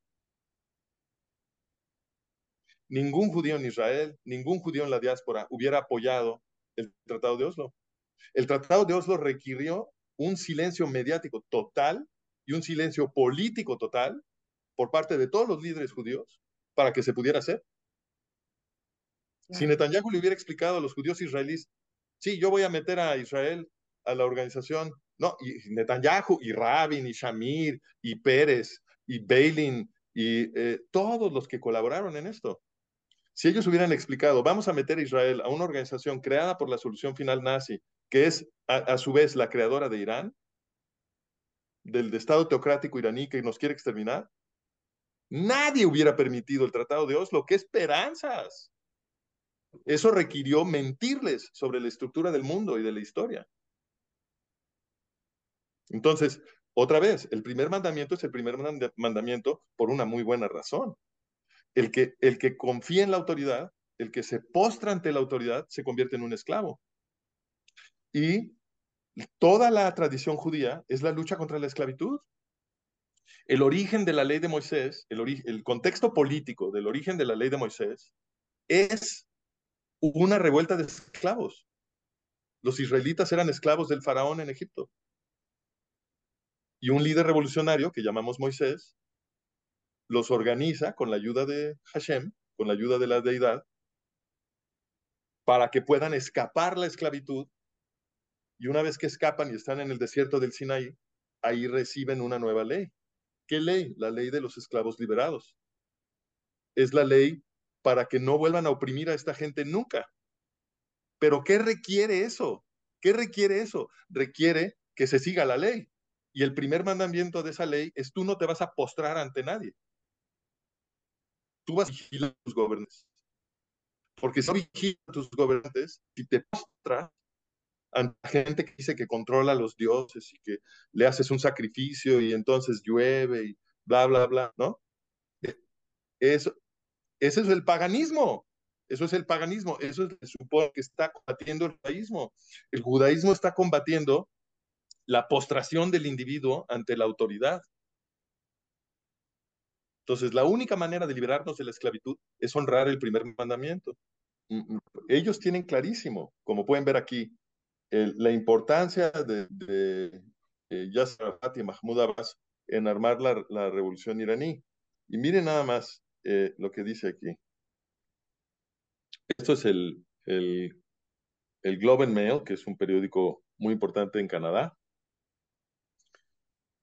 Ningún judío en Israel, ningún judío en la diáspora hubiera apoyado el Tratado de Oslo. El Tratado de Oslo requirió un silencio mediático total y un silencio político total por parte de todos los líderes judíos para que se pudiera hacer. Si Netanyahu le hubiera explicado a los judíos israelíes, sí, yo voy a meter a Israel a la organización, no, y Netanyahu, y Rabin, y Shamir, y Pérez, y Beilin, y eh, todos los que colaboraron en esto. Si ellos hubieran explicado, vamos a meter a Israel a una organización creada por la solución final nazi, que es a, a su vez la creadora de Irán, del Estado teocrático iraní que nos quiere exterminar, nadie hubiera permitido el Tratado de Oslo. ¡Qué esperanzas! Eso requirió mentirles sobre la estructura del mundo y de la historia. Entonces, otra vez, el primer mandamiento es el primer manda- mandamiento por una muy buena razón. El que, el que confía en la autoridad, el que se postra ante la autoridad, se convierte en un esclavo. Y toda la tradición judía es la lucha contra la esclavitud. El origen de la ley de Moisés, el, el contexto político del origen de la ley de Moisés es una revuelta de esclavos. Los israelitas eran esclavos del faraón en Egipto. Y un líder revolucionario que llamamos Moisés los organiza con la ayuda de Hashem, con la ayuda de la deidad, para que puedan escapar la esclavitud. Y una vez que escapan y están en el desierto del Sinaí, ahí reciben una nueva ley. ¿Qué ley? La ley de los esclavos liberados. Es la ley para que no vuelvan a oprimir a esta gente nunca. Pero ¿qué requiere eso? ¿Qué requiere eso? Requiere que se siga la ley. Y el primer mandamiento de esa ley es tú no te vas a postrar ante nadie. tú vas a vigilar a tus gobernantes. Porque si no vigilas a tus gobernantes, si te postras ante la gente que dice que controla a los dioses y que le haces un sacrificio y entonces llueve y bla, bla, bla, ¿no? Eso, ese es el paganismo. Eso es el paganismo. Eso es, se supone que está combatiendo el judaísmo. El judaísmo está combatiendo la postración del individuo ante la autoridad. Entonces, la única manera de liberarnos de la esclavitud es honrar el primer mandamiento. Mm, mm, ellos tienen clarísimo, como pueden ver aquí, la importancia de, de eh, y Mahmoud Abbas en armar la, la revolución iraní. Y miren nada más eh, lo que dice aquí. Esto es el, el, el Globe and Mail, que es un periódico muy importante en Canadá.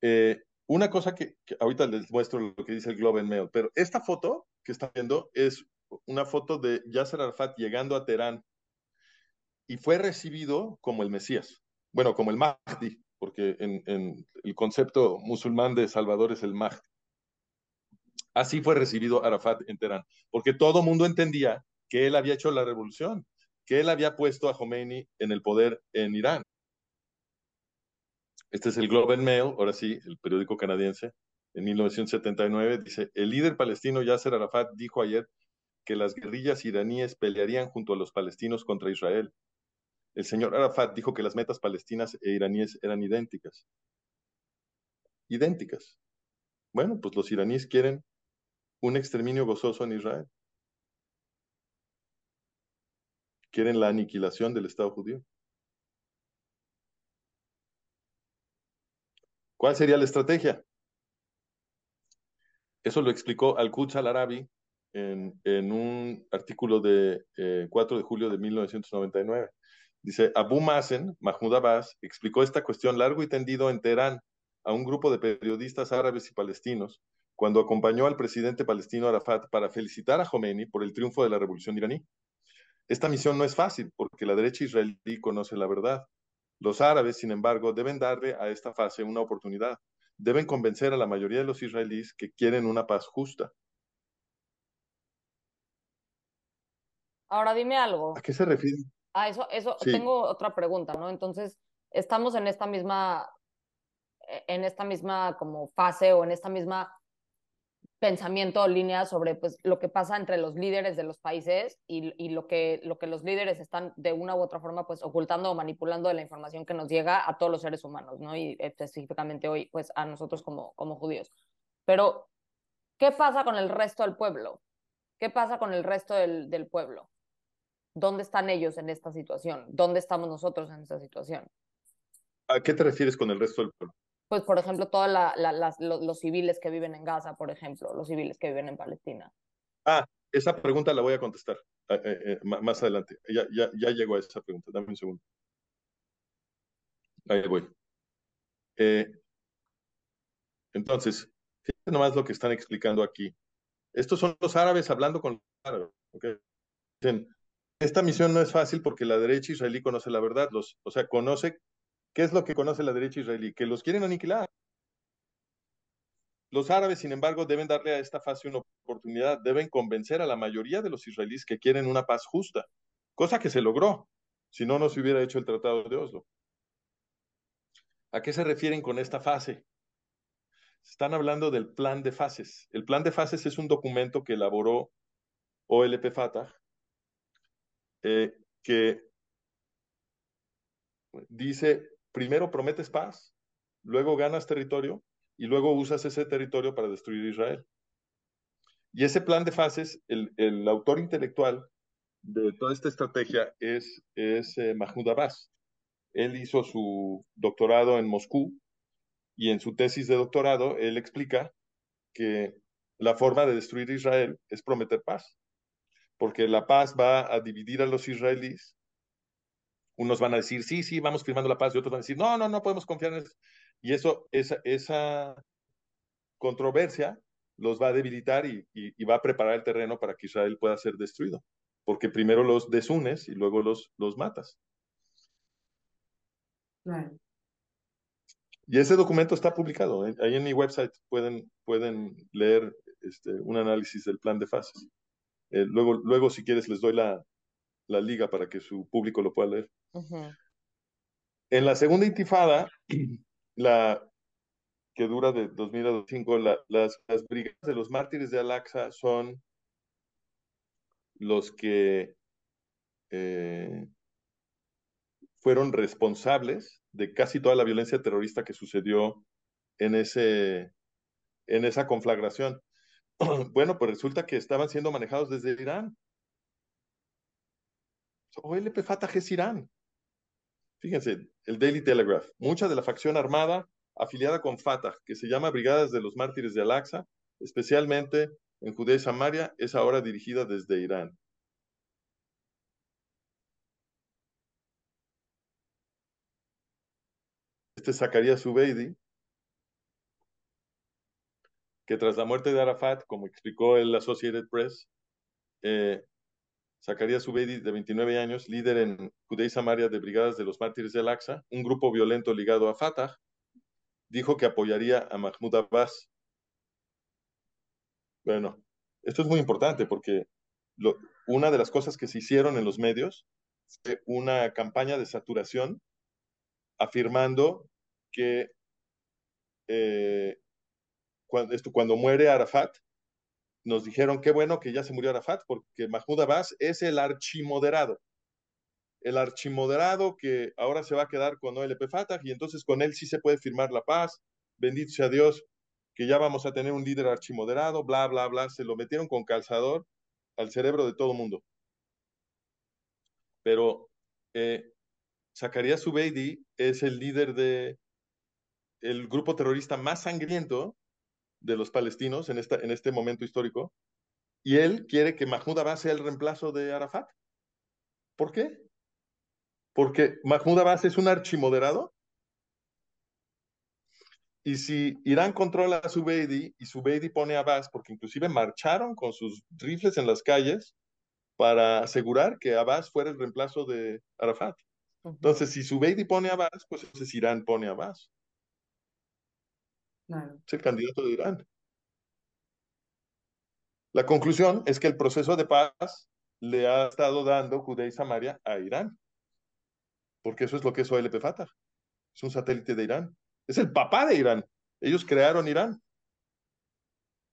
Eh, una cosa que, que, ahorita les muestro lo que dice el Globe and Mail, pero esta foto que están viendo es una foto de Yasser Arafat llegando a Teherán y fue recibido como el Mesías, bueno, como el Mahdi, porque en, en el concepto musulmán de Salvador es el Mahdi. Así fue recibido Arafat en Teherán, porque todo mundo entendía que él había hecho la revolución, que él había puesto a Khomeini en el poder en Irán. Este es el Globe and Mail, ahora sí, el periódico canadiense, en 1979, dice, el líder palestino Yasser Arafat dijo ayer que las guerrillas iraníes pelearían junto a los palestinos contra Israel. El señor Arafat dijo que las metas palestinas e iraníes eran idénticas. Idénticas. Bueno, pues los iraníes quieren un exterminio gozoso en Israel. Quieren la aniquilación del Estado judío. ¿Cuál sería la estrategia? Eso lo explicó Al-Quds al-Arabi en, en, un artículo de eh, 4 de julio de 1999. Dice, Abu Mazen, Mahmoud Abbas, explicó esta cuestión largo y tendido en Teherán a un grupo de periodistas árabes y palestinos cuando acompañó al presidente palestino Arafat para felicitar a Khomeini por el triunfo de la revolución iraní. Esta misión no es fácil porque la derecha israelí conoce la verdad. Los árabes, sin embargo, deben darle a esta fase una oportunidad. Deben convencer a la mayoría de los israelíes que quieren una paz justa. Ahora dime algo. ¿A qué se refiere? Ah, eso, eso, Sí. tengo otra pregunta, ¿no? Entonces, estamos en esta misma, eh, en esta misma como fase o en esta misma pensamiento o línea sobre pues lo que pasa entre los líderes de los países y, y lo, que, lo que los líderes están de una u otra forma pues ocultando o manipulando de la información que nos llega a todos los seres humanos, ¿no? Y específicamente hoy pues a nosotros como, como judíos. Pero, ¿qué pasa con el resto del pueblo? ¿Qué pasa con el resto del, del pueblo? ¿Dónde están ellos en esta situación? ¿Dónde estamos nosotros en esta situación? ¿A qué te refieres con el resto del pueblo? Pues, por ejemplo, todos la, la, los, los civiles que viven en Gaza, por ejemplo, los civiles que viven en Palestina. Ah, esa pregunta la voy a contestar eh, eh, más adelante. Ya, ya, ya llego a esa pregunta. Dame un segundo. Ahí voy. Eh, entonces, fíjate nomás lo que están explicando aquí. Estos son los árabes hablando con los árabes. ¿okay? Dicen, esta misión no es fácil porque la derecha israelí conoce la verdad. Los, o sea, conoce ¿Qué es lo que conoce la derecha israelí? Que los quieren aniquilar. Los árabes, sin embargo, deben darle a esta fase una oportunidad, deben convencer a la mayoría de los israelíes que quieren una paz justa, cosa que se logró, si no, no se hubiera hecho el Tratado de Oslo. ¿A qué se refieren con esta fase? Están hablando del plan de fases. El plan de fases es un documento que elaboró OLP Fatah, eh, que dice primero prometes paz, luego ganas territorio y luego usas ese territorio para destruir Israel. Y ese plan de fases, el, autor intelectual de toda esta estrategia es, es eh, Mahmoud Abbas. Él hizo su doctorado en Moscú y en su tesis de doctorado él explica que la forma de destruir Israel es prometer paz, porque la paz va a dividir a los israelíes unos van a decir, sí, sí, vamos firmando la paz, y otros van a decir, no, no, no podemos confiar en eso. Y eso, esa, esa controversia los va a debilitar y, y, y, va a preparar el terreno para que Israel pueda ser destruido, porque primero los desunes y luego los, los matas. Y ese documento está publicado. Ahí en mi website pueden, pueden leer este, un análisis del plan de fases. Eh, luego, luego, si quieres, les doy la, la liga para que su público lo pueda leer. En la segunda intifada, la que dura de 2000 a 2005, la- las, las brigadas de los mártires de Al-Aqsa son los que eh, fueron responsables de casi toda la violencia terrorista que sucedió en, ese, en esa conflagración. Bueno, pues resulta que estaban siendo manejados desde Irán. OLP Fatah es Irán. Fíjense, el Daily Telegraph. Mucha de la facción armada afiliada con Fatah, que se llama Brigadas de los Mártires de Al-Aqsa, especialmente en Judea y Samaria, es ahora dirigida desde Irán. Este es Zacarías Zubeidi, que tras la muerte de Arafat, como explicó el Associated Press, eh, Zacarías Zubeidi, de 29 años, líder en Judea y Samaria de Brigadas de los Mártires de Al-Aqsa, un grupo violento ligado a Fatah, dijo que apoyaría a Mahmoud Abbas. Bueno, esto es muy importante porque una de las cosas que se hicieron en los medios fue una campaña de saturación afirmando que eh, cuando muere Arafat, nos dijeron qué bueno que ya se murió Arafat porque Mahmoud Abbas es el archimoderado. El archimoderado que ahora se va a quedar con OLP Fatah y entonces con él sí se puede firmar la paz. Bendito sea Dios que ya vamos a tener un líder archimoderado, bla, bla, bla. Se lo metieron con calzador al cerebro de todo mundo. Pero eh, Zacarías es el líder de el grupo terrorista más sangriento de los palestinos en, esta, en este momento histórico, y él quiere que Mahmoud Abbas sea el reemplazo de Arafat. ¿Por qué? Porque Mahmoud Abbas es un archimoderado. Y si Irán controla a Zubeidi y Zubeidi pone a Abbas, porque inclusive marcharon con sus rifles en las calles para asegurar que Abbas fuera el reemplazo de Arafat. Entonces, si Zubeidi pone a Abbas, pues entonces Irán pone a Abbas. Claro. Es el candidato de Irán. La conclusión es que el proceso de paz le ha estado dando Judea y Samaria a Irán. Porque eso es lo que es OLP Fatah. Es un satélite de Irán. Es el papá de Irán. Ellos crearon Irán.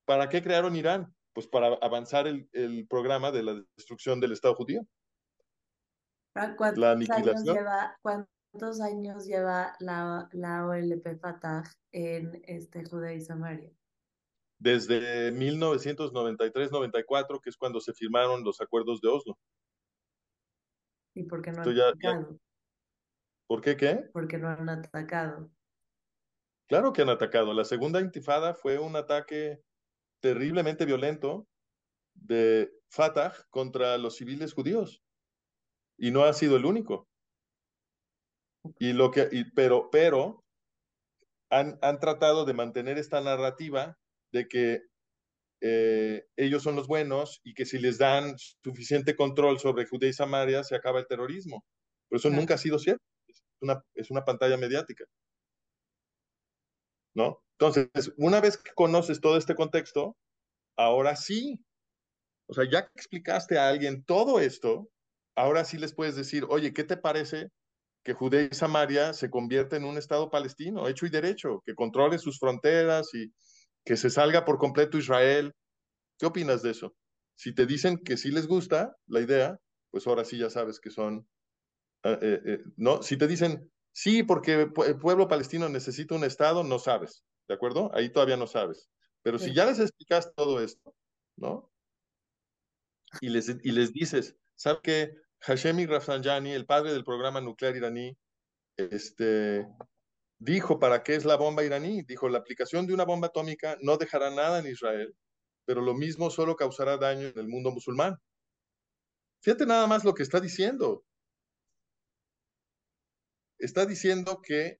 ¿Para qué crearon Irán? Pues para avanzar el, el programa de la destrucción del Estado judío. ¿Cuántos La años aniquilación. lleva, cuántos años lleva la, la OLP Fatah en este Judea y Samaria? Desde 1993-94, que es cuando se firmaron los acuerdos de Oslo. ¿Y por qué no han ya- ya- atacado? ¿Por qué qué? ¿Por qué no han atacado? Claro que han atacado. La segunda intifada fue un ataque terriblemente violento de Fatah contra los civiles judíos. Y no ha sido el único. Y lo que, y- pero, pero han, han tratado de mantener esta narrativa de que eh, ellos son los buenos y que si les dan suficiente control sobre Judea y Samaria se acaba el terrorismo. Pero eso Claro. nunca ha sido cierto. Es una, es una pantalla mediática. ¿No? Entonces, una vez que conoces todo este contexto, ahora sí, o sea, ya que explicaste a alguien todo esto, ahora sí les puedes decir, oye, ¿qué te parece que Judea y Samaria se convierta en un Estado palestino, hecho y derecho, que controle sus fronteras y que se salga por completo Israel? ¿Qué opinas de eso? Si te dicen que sí les gusta la idea, pues ahora sí ya sabes que son, eh, eh, eh, ¿no? Si te dicen, sí, porque el pueblo palestino necesita un Estado, no sabes, ¿de acuerdo? Ahí todavía no sabes. Pero si ya les explicas todo esto, ¿no? Y les, y les dices, ¿sabes qué? Hashemi Rafsanjani, el padre del programa nuclear iraní, este, dijo para qué es la bomba iraní. Dijo, la aplicación de una bomba atómica no dejará nada en Israel, pero lo mismo solo causará daño en el mundo musulmán. Fíjate nada más lo que está diciendo. Está diciendo que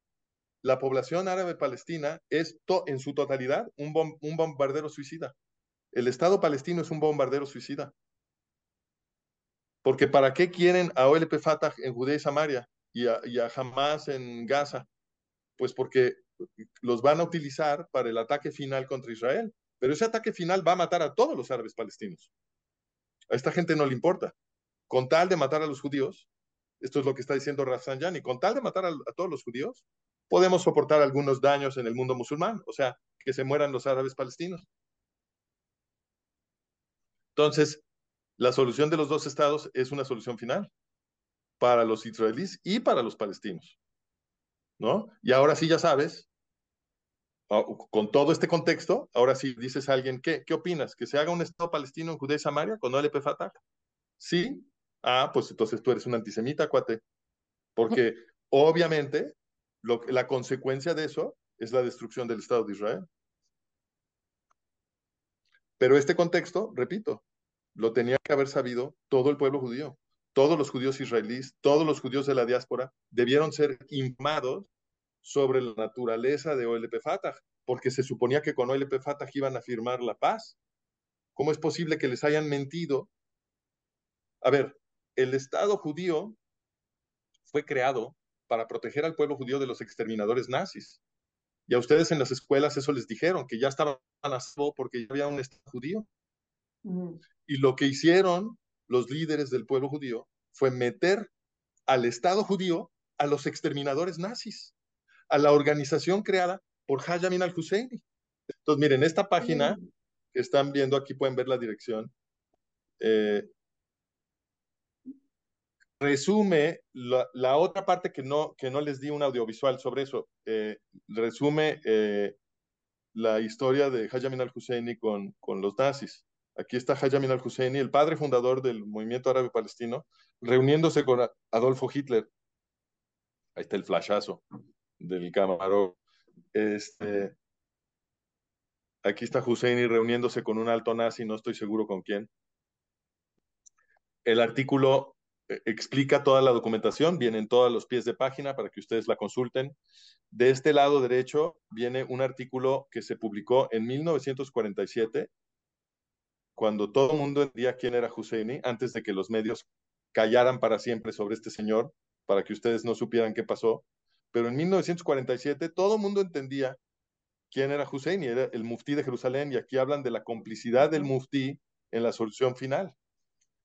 la población árabe palestina es en su totalidad un, un bombardero suicida. El Estado palestino es un bombardero suicida. Porque ¿para qué quieren a OLP Fatah en Judea y Samaria y a, Hamas en Gaza? Pues porque los van a utilizar para el ataque final contra Israel. pero ese ataque final va a matar a todos los árabes palestinos. A esta gente no le importa. Con tal de matar a los judíos, esto es lo que está diciendo Rafsanjani, con tal de matar a, a todos los judíos, podemos soportar algunos daños en el mundo musulmán, o sea, que se mueran los árabes palestinos. Entonces, la solución de los dos estados es una solución final para los israelíes y para los palestinos. ¿No? Y ahora sí ya sabes, ah, con todo este contexto, ahora sí dices a alguien, ¿qué, qué opinas? ¿Que se haga un estado palestino en Judea y Samaria con OLP Fatah? Sí. Ah, pues entonces tú eres un antisemita, cuate. Porque obviamente lo, la consecuencia de eso es la destrucción del Estado de Israel. Pero este contexto, repito, lo tenía que haber sabido todo el pueblo judío. Todos los judíos israelíes, todos los judíos de la diáspora debieron ser informados sobre la naturaleza de OLP Fatah, porque se suponía que con OLP Fatah iban a firmar la paz. ¿Cómo es posible que les hayan mentido? A ver, el Estado judío fue creado para proteger al pueblo judío de los exterminadores nazis. Y a ustedes en las escuelas eso les dijeron, que ya estaban a salvo porque ya había un Estado judío. Y lo que hicieron los líderes del pueblo judío fue meter al Estado judío a los exterminadores nazis, a la organización creada por Hayamin al-Husseini. Entonces, miren, esta página que están viendo aquí, pueden ver la dirección, eh, resume la, la, otra parte que no, que no les di un audiovisual sobre eso, eh, resume eh, la historia de Hayamin al-Husseini con, con los nazis. Aquí está Hayamin al-Husseini, el padre fundador del movimiento árabe palestino, reuniéndose con Adolfo Hitler. Ahí está el flashazo del camarón. Este, aquí está Husseini reuniéndose con un alto nazi, no estoy seguro con quién. El artículo eh, explica toda la documentación, vienen todos los pies de página para que ustedes la consulten. De este lado derecho viene un artículo que se publicó en 1947, cuando todo el mundo entendía quién era Husseini, antes de que los medios callaran para siempre sobre este señor, para que ustedes no supieran qué pasó. Pero en 1947 todo el mundo entendía quién era Husseini, era el muftí de Jerusalén, y aquí hablan de la complicidad del muftí en la solución final.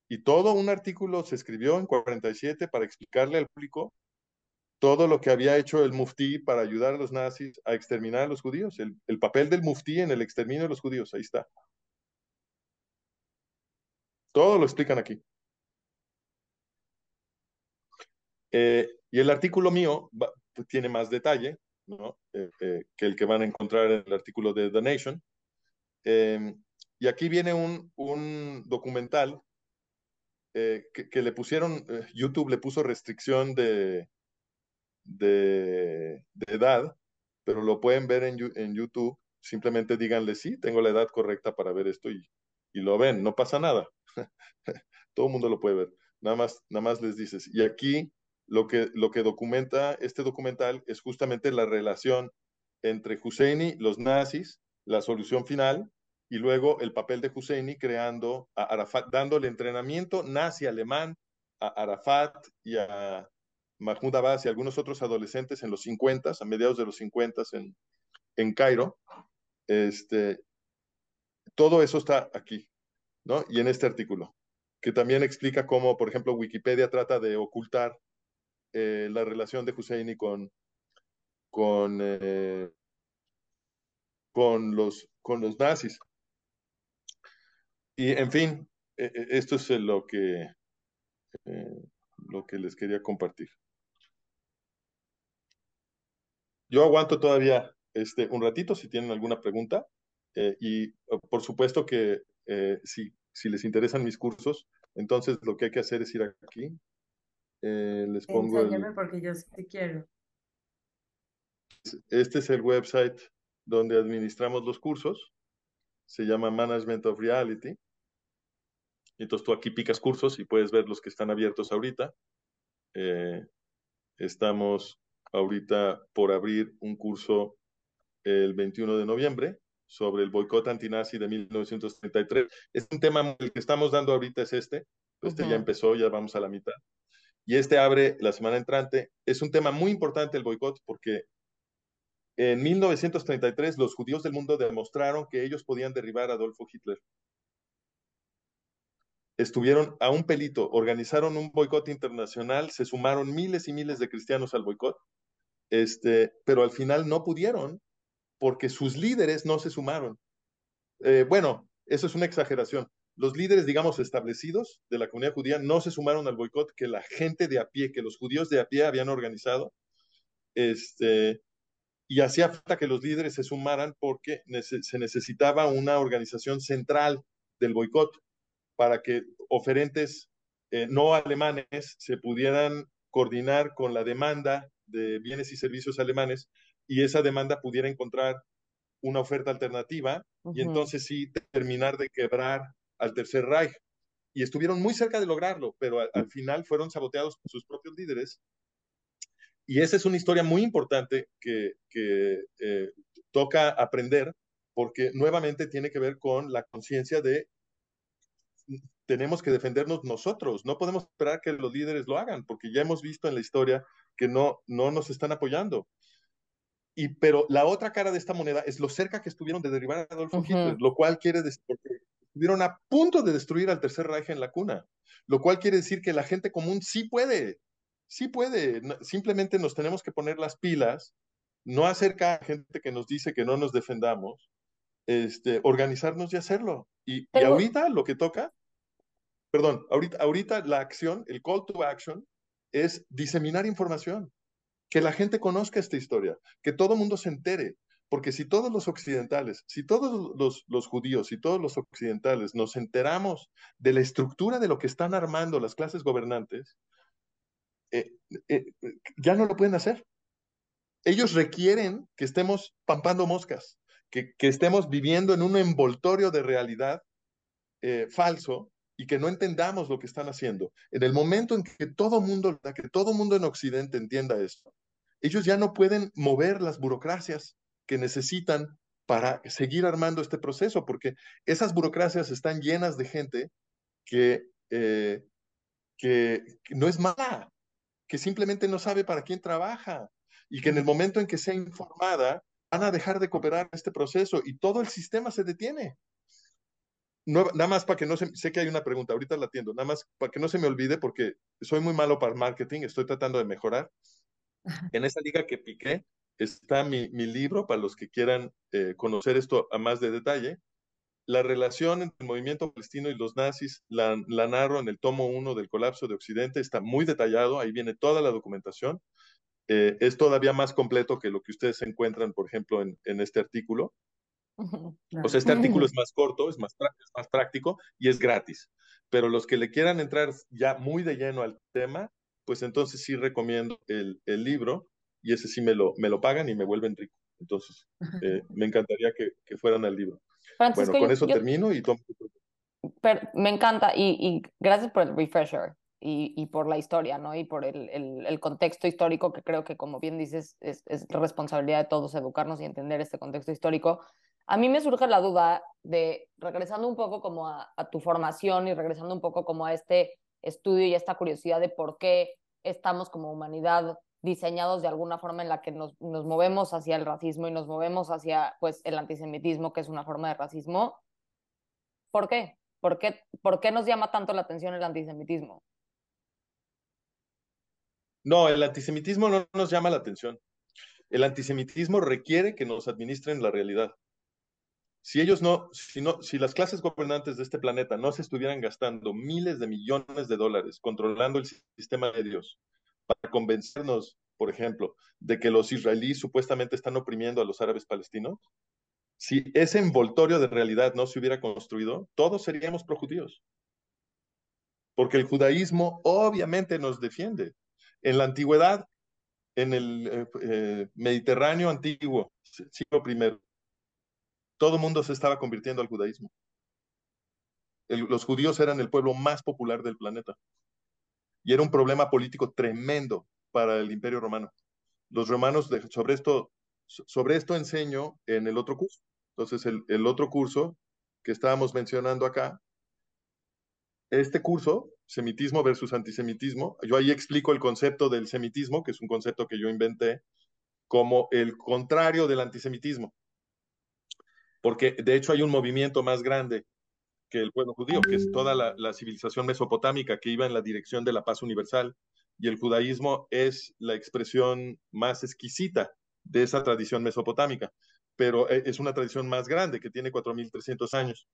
Y todo un artículo se escribió en 47 para explicarle al público todo lo que había hecho el muftí para ayudar a los nazis a exterminar a los judíos, el, el papel del muftí en el exterminio de los judíos, ahí está. Todo lo explican aquí. Eh, y el artículo mío tiene más detalle eh, eh, que el que van a encontrar en el artículo de The Nation. Y aquí viene un, un documental que, le pusieron, YouTube le puso restricción de, de, de, edad, pero lo pueden ver en, en YouTube. Simplemente díganle, sí, tengo la edad correcta para ver esto y, y lo ven, no pasa nada. Todo el mundo lo puede ver. Nada más, nada más les dices. Y aquí lo que, lo que documenta este documental es justamente la relación entre Husseini, los nazis, la solución final y luego el papel de Husseini creando a Arafat, dándole entrenamiento nazi alemán a Arafat y a Mahmoud Abbas y algunos otros adolescentes en los 50, a mediados de los 50 en, en Cairo. Este, todo eso está aquí, ¿no? Y en este artículo, que también explica cómo, por ejemplo, Wikipedia trata de ocultar eh, la relación de Husseini con, con, eh, con, los, con los nazis. Y en fin, esto es lo que, eh, lo que les quería compartir. Yo aguanto todavía este, un ratito si tienen alguna pregunta. Eh, y por supuesto que eh, si, si les interesan mis cursos, entonces lo que hay que hacer es ir aquí. Eh, les pongo. El... porque yo sí quiero. Este es el website donde administramos los cursos. Se llama Management of Reality. Entonces tú aquí picas cursos y puedes ver los que están abiertos ahorita. Eh, estamos ahorita por abrir un curso el 21 de noviembre sobre el boicot antinazi de 1933. Es un tema, el que estamos dando ahorita es este. Este uh -huh. ya empezó, ya vamos a la mitad. Y este abre la semana entrante. Es un tema muy importante el boicot porque En 1933 los judíos del mundo demostraron que ellos podían derribar a Adolfo Hitler. Estuvieron a un pelito, organizaron un boicot internacional, se sumaron miles y miles de cristianos al boicot, este, pero al final no pudieron porque sus líderes no se sumaron. Eh, bueno, eso es una exageración. Los líderes, digamos, establecidos de la comunidad judía no se sumaron al boicot que la gente de a pie, que los judíos de a pie habían organizado. Este, y hacía falta que los líderes se sumaran porque se necesitaba una organización central del boicot para que oferentes eh, no alemanes se pudieran coordinar con la demanda de bienes y servicios alemanes y esa demanda pudiera encontrar una oferta alternativa y entonces sí terminar de quebrar al Tercer Reich. Y estuvieron muy cerca de lograrlo, pero al, final fueron saboteados por sus propios líderes. Y esa es una historia muy importante que, que eh, toca aprender porque nuevamente tiene que ver con la conciencia de tenemos que defendernos nosotros, no podemos esperar que los líderes lo hagan, porque ya hemos visto en la historia que no, no nos están apoyando. Y, pero la otra cara de esta moneda es lo cerca que estuvieron de derribar a Adolfo Hitler, lo cual quiere decir que estuvieron a punto de destruir al Tercer Reich en la cuna, lo cual quiere decir que la gente común sí puede, sí puede, simplemente nos tenemos que poner las pilas, no acerca a gente que nos dice que no nos defendamos, este, organizarnos y hacerlo. Y, y ahorita lo que toca, perdón, ahorita, ahorita la acción, el call to action, es diseminar información que la gente conozca esta historia, que todo el mundo se entere, porque si todos los occidentales, si todos los, judíos, si todos los occidentales nos enteramos de la estructura de lo que están armando las clases gobernantes, eh, eh, ya no lo pueden hacer. Ellos requieren que estemos pampando moscas, que, que estemos viviendo en un envoltorio de realidad eh, falso y que no entendamos lo que están haciendo. En el momento en que todo mundo, que todo mundo en Occidente entienda esto, ellos ya no pueden mover las burocracias que necesitan para seguir armando este proceso, porque esas burocracias están llenas de gente que, eh, que, que no es mala, que simplemente no sabe para quién trabaja y que en el momento en que sea informada van a dejar de cooperar este proceso y todo el sistema se detiene nada más para que no se, sé que hay una pregunta, ahorita la atiendo, nada más para que no se me olvide porque soy muy malo para marketing, estoy tratando de mejorar. En esa liga que piqué está mi, mi libro para los que quieran eh, conocer esto a más de detalle. La relación entre el movimiento palestino y los nazis la, la narro en el tomo 1 del colapso de Occidente, está muy detallado, ahí viene toda la documentación. Eh, es todavía más completo que lo que ustedes encuentran, por ejemplo, en, en este artículo. O sea, este artículo es más corto, es más, es más práctico y es gratis. Pero los que le quieran entrar ya muy de lleno al tema, pues entonces sí recomiendo el, el libro y ese sí me lo, me lo pagan y me vuelven rico. Entonces, eh, me encantaría que, que, fueran al libro. Francisco, bueno, con eso yo, termino y tomo. Pero me encanta y, y, gracias por el refresher y, y, por la historia, ¿no? Y por el, el, el, contexto histórico que creo que, como bien dices, es, es responsabilidad de todos educarnos y entender este contexto histórico. A mí me surge la duda de, regresando un poco como a, a, tu formación y regresando un poco como a este estudio y esta curiosidad de por qué estamos como humanidad diseñados de alguna forma en la que nos, nos movemos hacia el racismo y nos movemos hacia pues, el antisemitismo, que es una forma de racismo. ¿Por qué? ¿Por qué, ¿Por qué nos llama tanto la atención el antisemitismo? No, el antisemitismo no nos llama la atención. El antisemitismo requiere que nos administren la realidad si ellos no, si no, si las clases gobernantes de este planeta no se estuvieran gastando miles de millones de dólares controlando el sistema de Dios para convencernos, por ejemplo, de que los israelíes supuestamente están oprimiendo a los árabes palestinos, si ese envoltorio de realidad no se hubiera construido, todos seríamos projudíos. Porque el judaísmo obviamente nos defiende. En la antigüedad, en el eh, eh, Mediterráneo antiguo, siglo primero, todo el mundo se estaba convirtiendo al judaísmo. Los judíos eran el pueblo más popular del planeta. Y era un problema político tremendo para el imperio romano. Los romanos, sobre, esto, sobre esto enseño en el otro curso. Entonces, el otro curso que estábamos mencionando acá, este curso, semitismo versus antisemitismo, yo ahí explico el concepto del semitismo, que es un concepto que yo inventé, como el contrario del antisemitismo. Porque de hecho hay un movimiento más grande que el pueblo judío, que es toda la, civilización mesopotámica que iba en la dirección de la paz universal, y el judaísmo es la expresión más exquisita de esa tradición mesopotámica, pero eh, es una tradición más grande que tiene 4.300 años.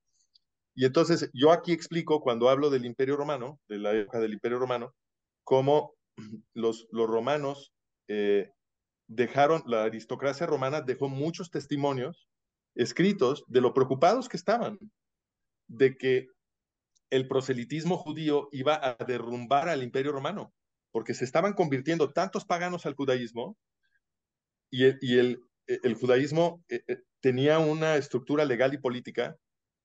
Y entonces yo aquí explico, cuando hablo del Imperio Romano, de la época del Imperio Romano, cómo los, los romanos eh, dejaron, la aristocracia romana dejó muchos testimonios escritos de lo preocupados que estaban de que el proselitismo judío iba a derrumbar al Imperio Romano, porque se estaban convirtiendo tantos paganos al judaísmo y el, y el, el judaísmo eh, eh, tenía una estructura legal y política,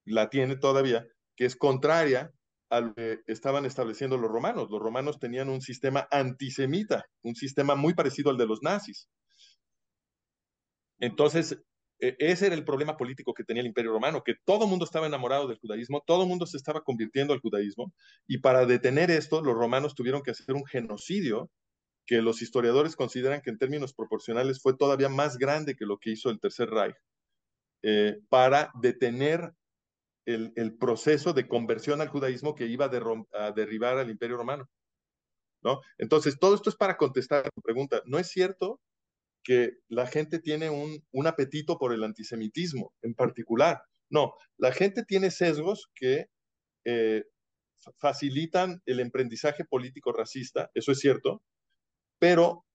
la tiene todavía, que es contraria a lo que estaban estableciendo los romanos. Los romanos tenían un sistema antisemita, un sistema muy parecido al de los nazis. Entonces, e, ese era el problema político que tenía el Imperio Romano, que todo el mundo estaba enamorado del judaísmo, todo el mundo se estaba convirtiendo al judaísmo, y para detener esto, los romanos tuvieron que hacer un genocidio que los historiadores consideran que en términos proporcionales fue todavía más grande que lo que hizo el Tercer Reich, eh, para detener el, proceso de conversión al judaísmo que iba a, a derribar al Imperio Romano. ¿no? Entonces, todo esto es para contestar tu pregunta. No es cierto que la gente tiene un, un apetito por el antisemitismo en particular. No, la gente tiene sesgos que eh, facilitan el emprendizaje político racista, eso es cierto, pero,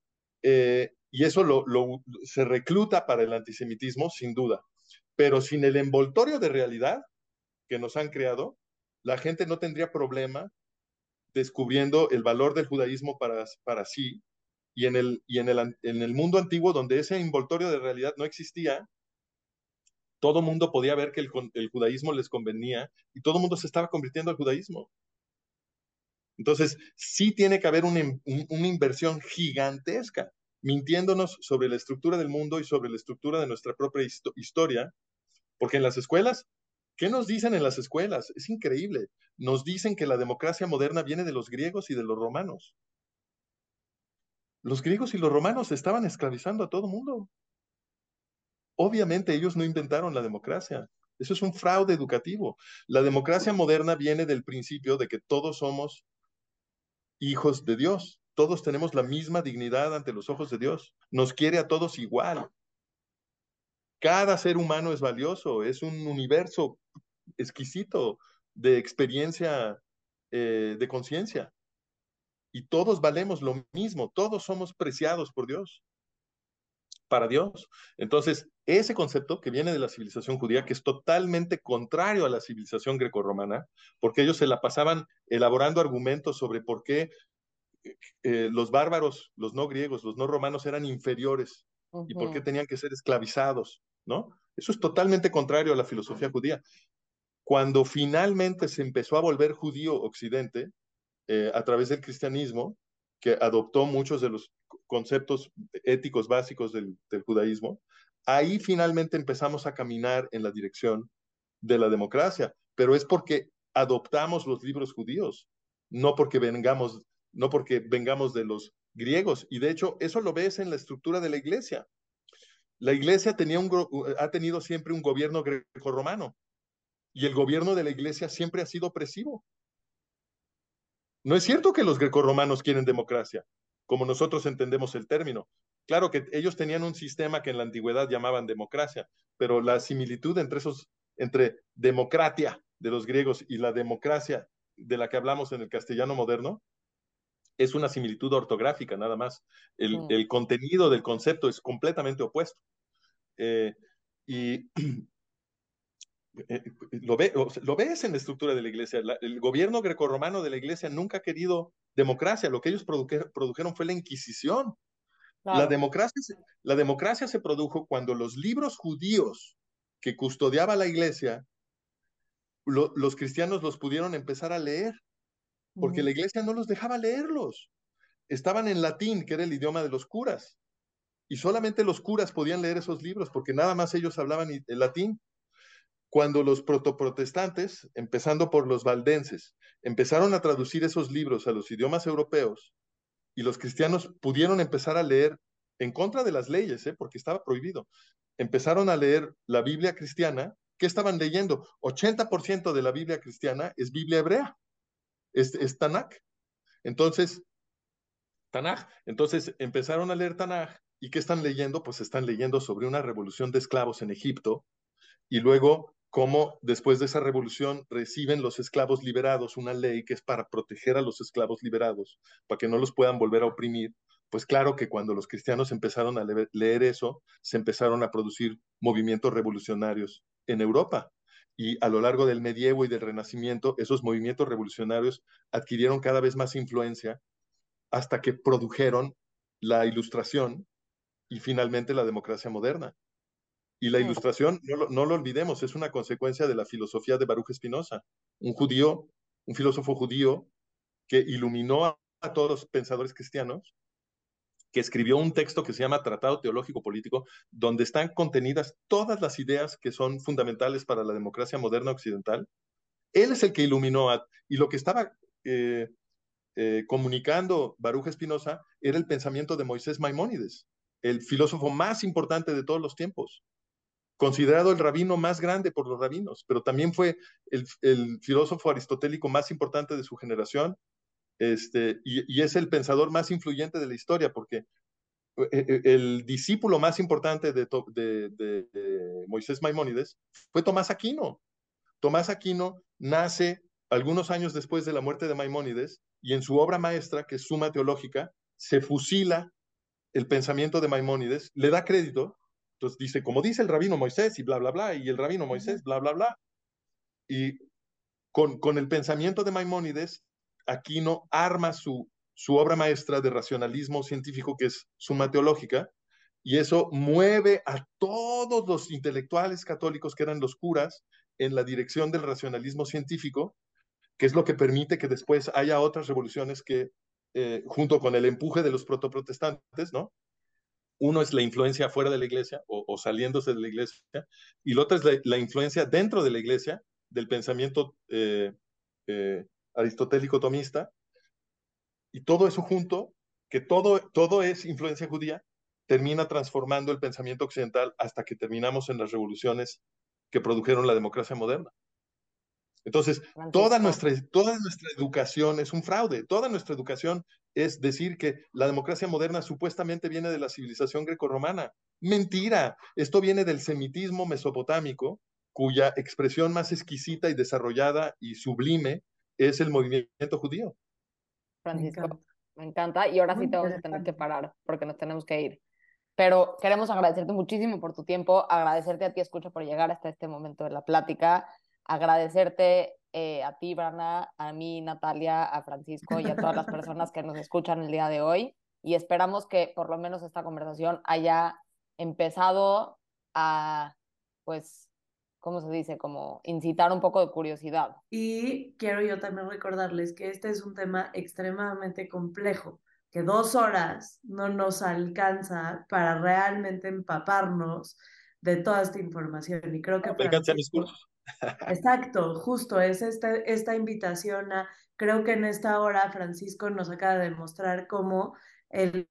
eh, y eso lo, lo, se recluta para el antisemitismo, sin duda, pero sin el envoltorio de realidad que nos han creado, la gente no tendría problema descubriendo el valor del judaísmo para, para sí y en el, y en el, en el mundo antiguo, donde ese envoltorio de realidad no existía, todo mundo podía ver que el, el judaísmo les convenía y todo mundo se estaba convirtiendo al judaísmo. Entonces, sí tiene que haber una, un, una inversión gigantesca, mintiéndonos sobre la estructura del mundo y sobre la estructura de nuestra propia historia, porque en las escuelas, ¿qué nos dicen en las escuelas? Es increíble. Nos dicen que la democracia moderna viene de los griegos y de los romanos los griegos y los romanos estaban esclavizando a todo mundo. Obviamente ellos no inventaron la democracia. Eso es un fraude educativo. La democracia moderna viene del principio de que todos somos hijos de Dios. Todos tenemos la misma dignidad ante los ojos de Dios. Nos quiere a todos igual. Cada ser humano es valioso, es un universo exquisito de experiencia, eh, de conciencia y todos valemos lo mismo, todos somos preciados por Dios, para Dios. Entonces, ese concepto que viene de la civilización judía, que es totalmente contrario a la civilización grecorromana, porque ellos se la pasaban elaborando argumentos sobre por qué eh, los bárbaros, los no griegos, los no romanos eran inferiores uh -huh. y por qué tenían que ser esclavizados, ¿no? Eso es totalmente contrario a la filosofía judía. Cuando finalmente se empezó a volver judío occidente, eh, a través del cristianismo, que adoptó muchos de los conceptos éticos básicos del, del, judaísmo, ahí finalmente empezamos a caminar en la dirección de la democracia, pero es porque adoptamos los libros judíos, no porque vengamos, no porque vengamos de los griegos, y de hecho eso lo ves en la estructura de la iglesia. La iglesia tenía un, ha tenido siempre un gobierno greco-romano, y el gobierno de la iglesia siempre ha sido opresivo. No es cierto que los grecorromanos quieren democracia, como nosotros entendemos el término. Claro que ellos tenían un sistema que en la antigüedad llamaban democracia, pero la similitud entre esos, entre democracia de los griegos y la democracia de la que hablamos en el castellano moderno, es una similitud ortográfica nada más. El, mm. el contenido del concepto es completamente opuesto. Eh, y eh, lo, ve, lo, ves en la estructura de la iglesia. La, el gobierno grecorromano de la iglesia nunca ha querido democracia. Lo que ellos produjeron, produjeron fue la Inquisición. Claro. La, democracia, la democracia se produjo cuando los libros judíos que custodiaba la iglesia, lo, los cristianos los pudieron empezar a leer, porque la iglesia no los dejaba leerlos. Estaban en latín, que era el idioma de los curas. Y solamente los curas podían leer esos libros, porque nada más ellos hablaban el latín cuando los protoprotestantes, empezando por los valdenses, empezaron a traducir esos libros a los idiomas europeos y los cristianos pudieron empezar a leer en contra de las leyes, ¿eh? porque estaba prohibido. Empezaron a leer la Biblia cristiana. ¿Qué estaban leyendo? 80% de la Biblia cristiana es Biblia hebrea, es, Tanakh. Entonces, Tanaj. Entonces empezaron a leer Tanaj y ¿qué están leyendo? Pues están leyendo sobre una revolución de esclavos en Egipto y luego cómo después de esa revolución reciben los esclavos liberados una ley que es para proteger a los esclavos liberados, para que no los puedan volver a oprimir. Pues claro que cuando los cristianos empezaron a leer eso, se empezaron a producir movimientos revolucionarios en Europa. Y a lo largo del medievo y del renacimiento, esos movimientos revolucionarios adquirieron cada vez más influencia hasta que produjeron la ilustración y finalmente la democracia moderna. Y la ilustración, no lo, no lo, olvidemos, es una consecuencia de la filosofía de Baruch Spinoza, un judío, un filósofo judío que iluminó a, a todos los pensadores cristianos, que escribió un texto que se llama Tratado Teológico Político, donde están contenidas todas las ideas que son fundamentales para la democracia moderna occidental. Él es el que iluminó a, y lo que estaba eh, eh, comunicando Baruch Spinoza era el pensamiento de Moisés Maimónides, el filósofo más importante de todos los tiempos considerado el rabino más grande por los rabinos, pero también fue el, filósofo aristotélico más importante de su generación, este, y, es el pensador más influyente de la historia, porque el, el discípulo más importante de, de, Moisés Maimónides fue Tomás Aquino. Tomás Aquino nace algunos años después de la muerte de Maimónides y en su obra maestra, que es Suma Teológica, se fusila el pensamiento de Maimónides, le da crédito entonces dice, como dice el rabino Moisés y bla, bla, bla, y el rabino Moisés, bla, bla, bla. Y con, con el pensamiento de Maimónides, Aquino arma su, su obra maestra de racionalismo científico, que es Suma Teológica, y eso mueve a todos los intelectuales católicos que eran los curas en la dirección del racionalismo científico, que es lo que permite que después haya otras revoluciones que, eh, junto con el empuje de los protoprotestantes, ¿no? Uno es la influencia fuera de la iglesia o, o saliéndose de la iglesia, y el otro es la, la, influencia dentro de la iglesia del pensamiento eh, eh, aristotélico tomista. Y todo eso junto, que todo, todo es influencia judía, termina transformando el pensamiento occidental hasta que terminamos en las revoluciones que produjeron la democracia moderna. Entonces, toda nuestra, toda nuestra educación es un fraude, toda nuestra educación es decir que la democracia moderna supuestamente viene de la civilización grecorromana. Mentira, esto viene del semitismo mesopotámico, cuya expresión más exquisita y desarrollada y sublime es el movimiento judío. Francisco, me encanta, me encanta. y ahora sí te vamos a tener que parar porque nos tenemos que ir. Pero queremos agradecerte muchísimo por tu tiempo, agradecerte a ti, escucha, por llegar hasta este momento de la plática, agradecerte eh, a ti, Brana, a mí, Natalia, a Francisco y a todas las personas que nos escuchan el día de hoy. Y esperamos que por lo menos esta conversación haya empezado a, pues, ¿cómo se dice? Como incitar un poco de curiosidad. Y quiero yo también recordarles que este es un tema extremadamente complejo, que dos horas no nos alcanza para realmente empaparnos de toda esta información. Y creo que... Francisco, mis cursos. Exacto, justo es esta, esta invitación a, creo que en esta hora Francisco nos acaba de demostrar cómo el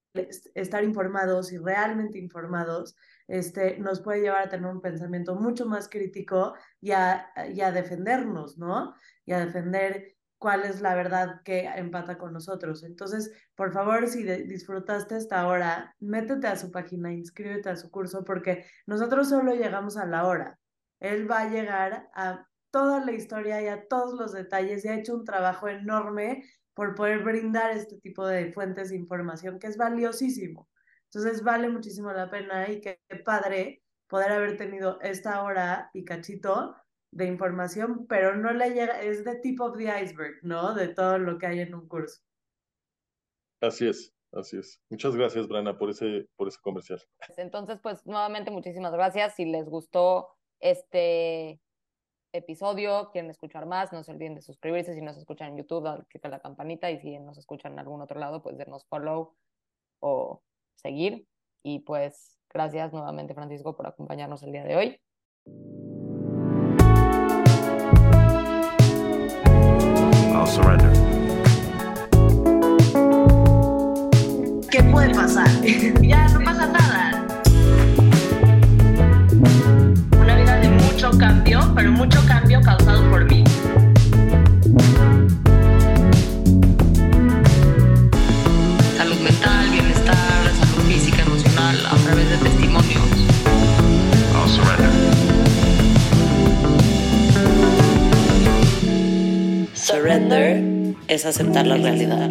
estar informados y realmente informados este, nos puede llevar a tener un pensamiento mucho más crítico y a, y a defendernos, ¿no? Y a defender cuál es la verdad que empata con nosotros. Entonces, por favor, si disfrutaste esta hora, métete a su página, inscríbete a su curso, porque nosotros solo llegamos a la hora. Él va a llegar a toda la historia y a todos los detalles y ha hecho un trabajo enorme por poder brindar este tipo de fuentes de información que es valiosísimo. Entonces vale muchísimo la pena y qué padre poder haber tenido esta hora y cachito de información, pero no le llega, es de tip of the iceberg, ¿no? De todo lo que hay en un curso. Así es, así es. Muchas gracias, Brana, por ese, por ese comercial. Entonces, pues nuevamente muchísimas gracias. Si les gustó este episodio, quieren escuchar más, no se olviden de suscribirse. Si nos escuchan en YouTube, dale click a la campanita y si nos escuchan en algún otro lado, pues denos follow o seguir. Y pues gracias nuevamente, Francisco, por acompañarnos el día de hoy. I'll surrender. ¿Qué puede pasar. Ya, no pasa nada. Mucho cambio, pero mucho cambio causado por mí. Salud mental, bienestar, salud física, emocional, a través de testimonios. I'll surrender. Surrender es aceptar la realidad.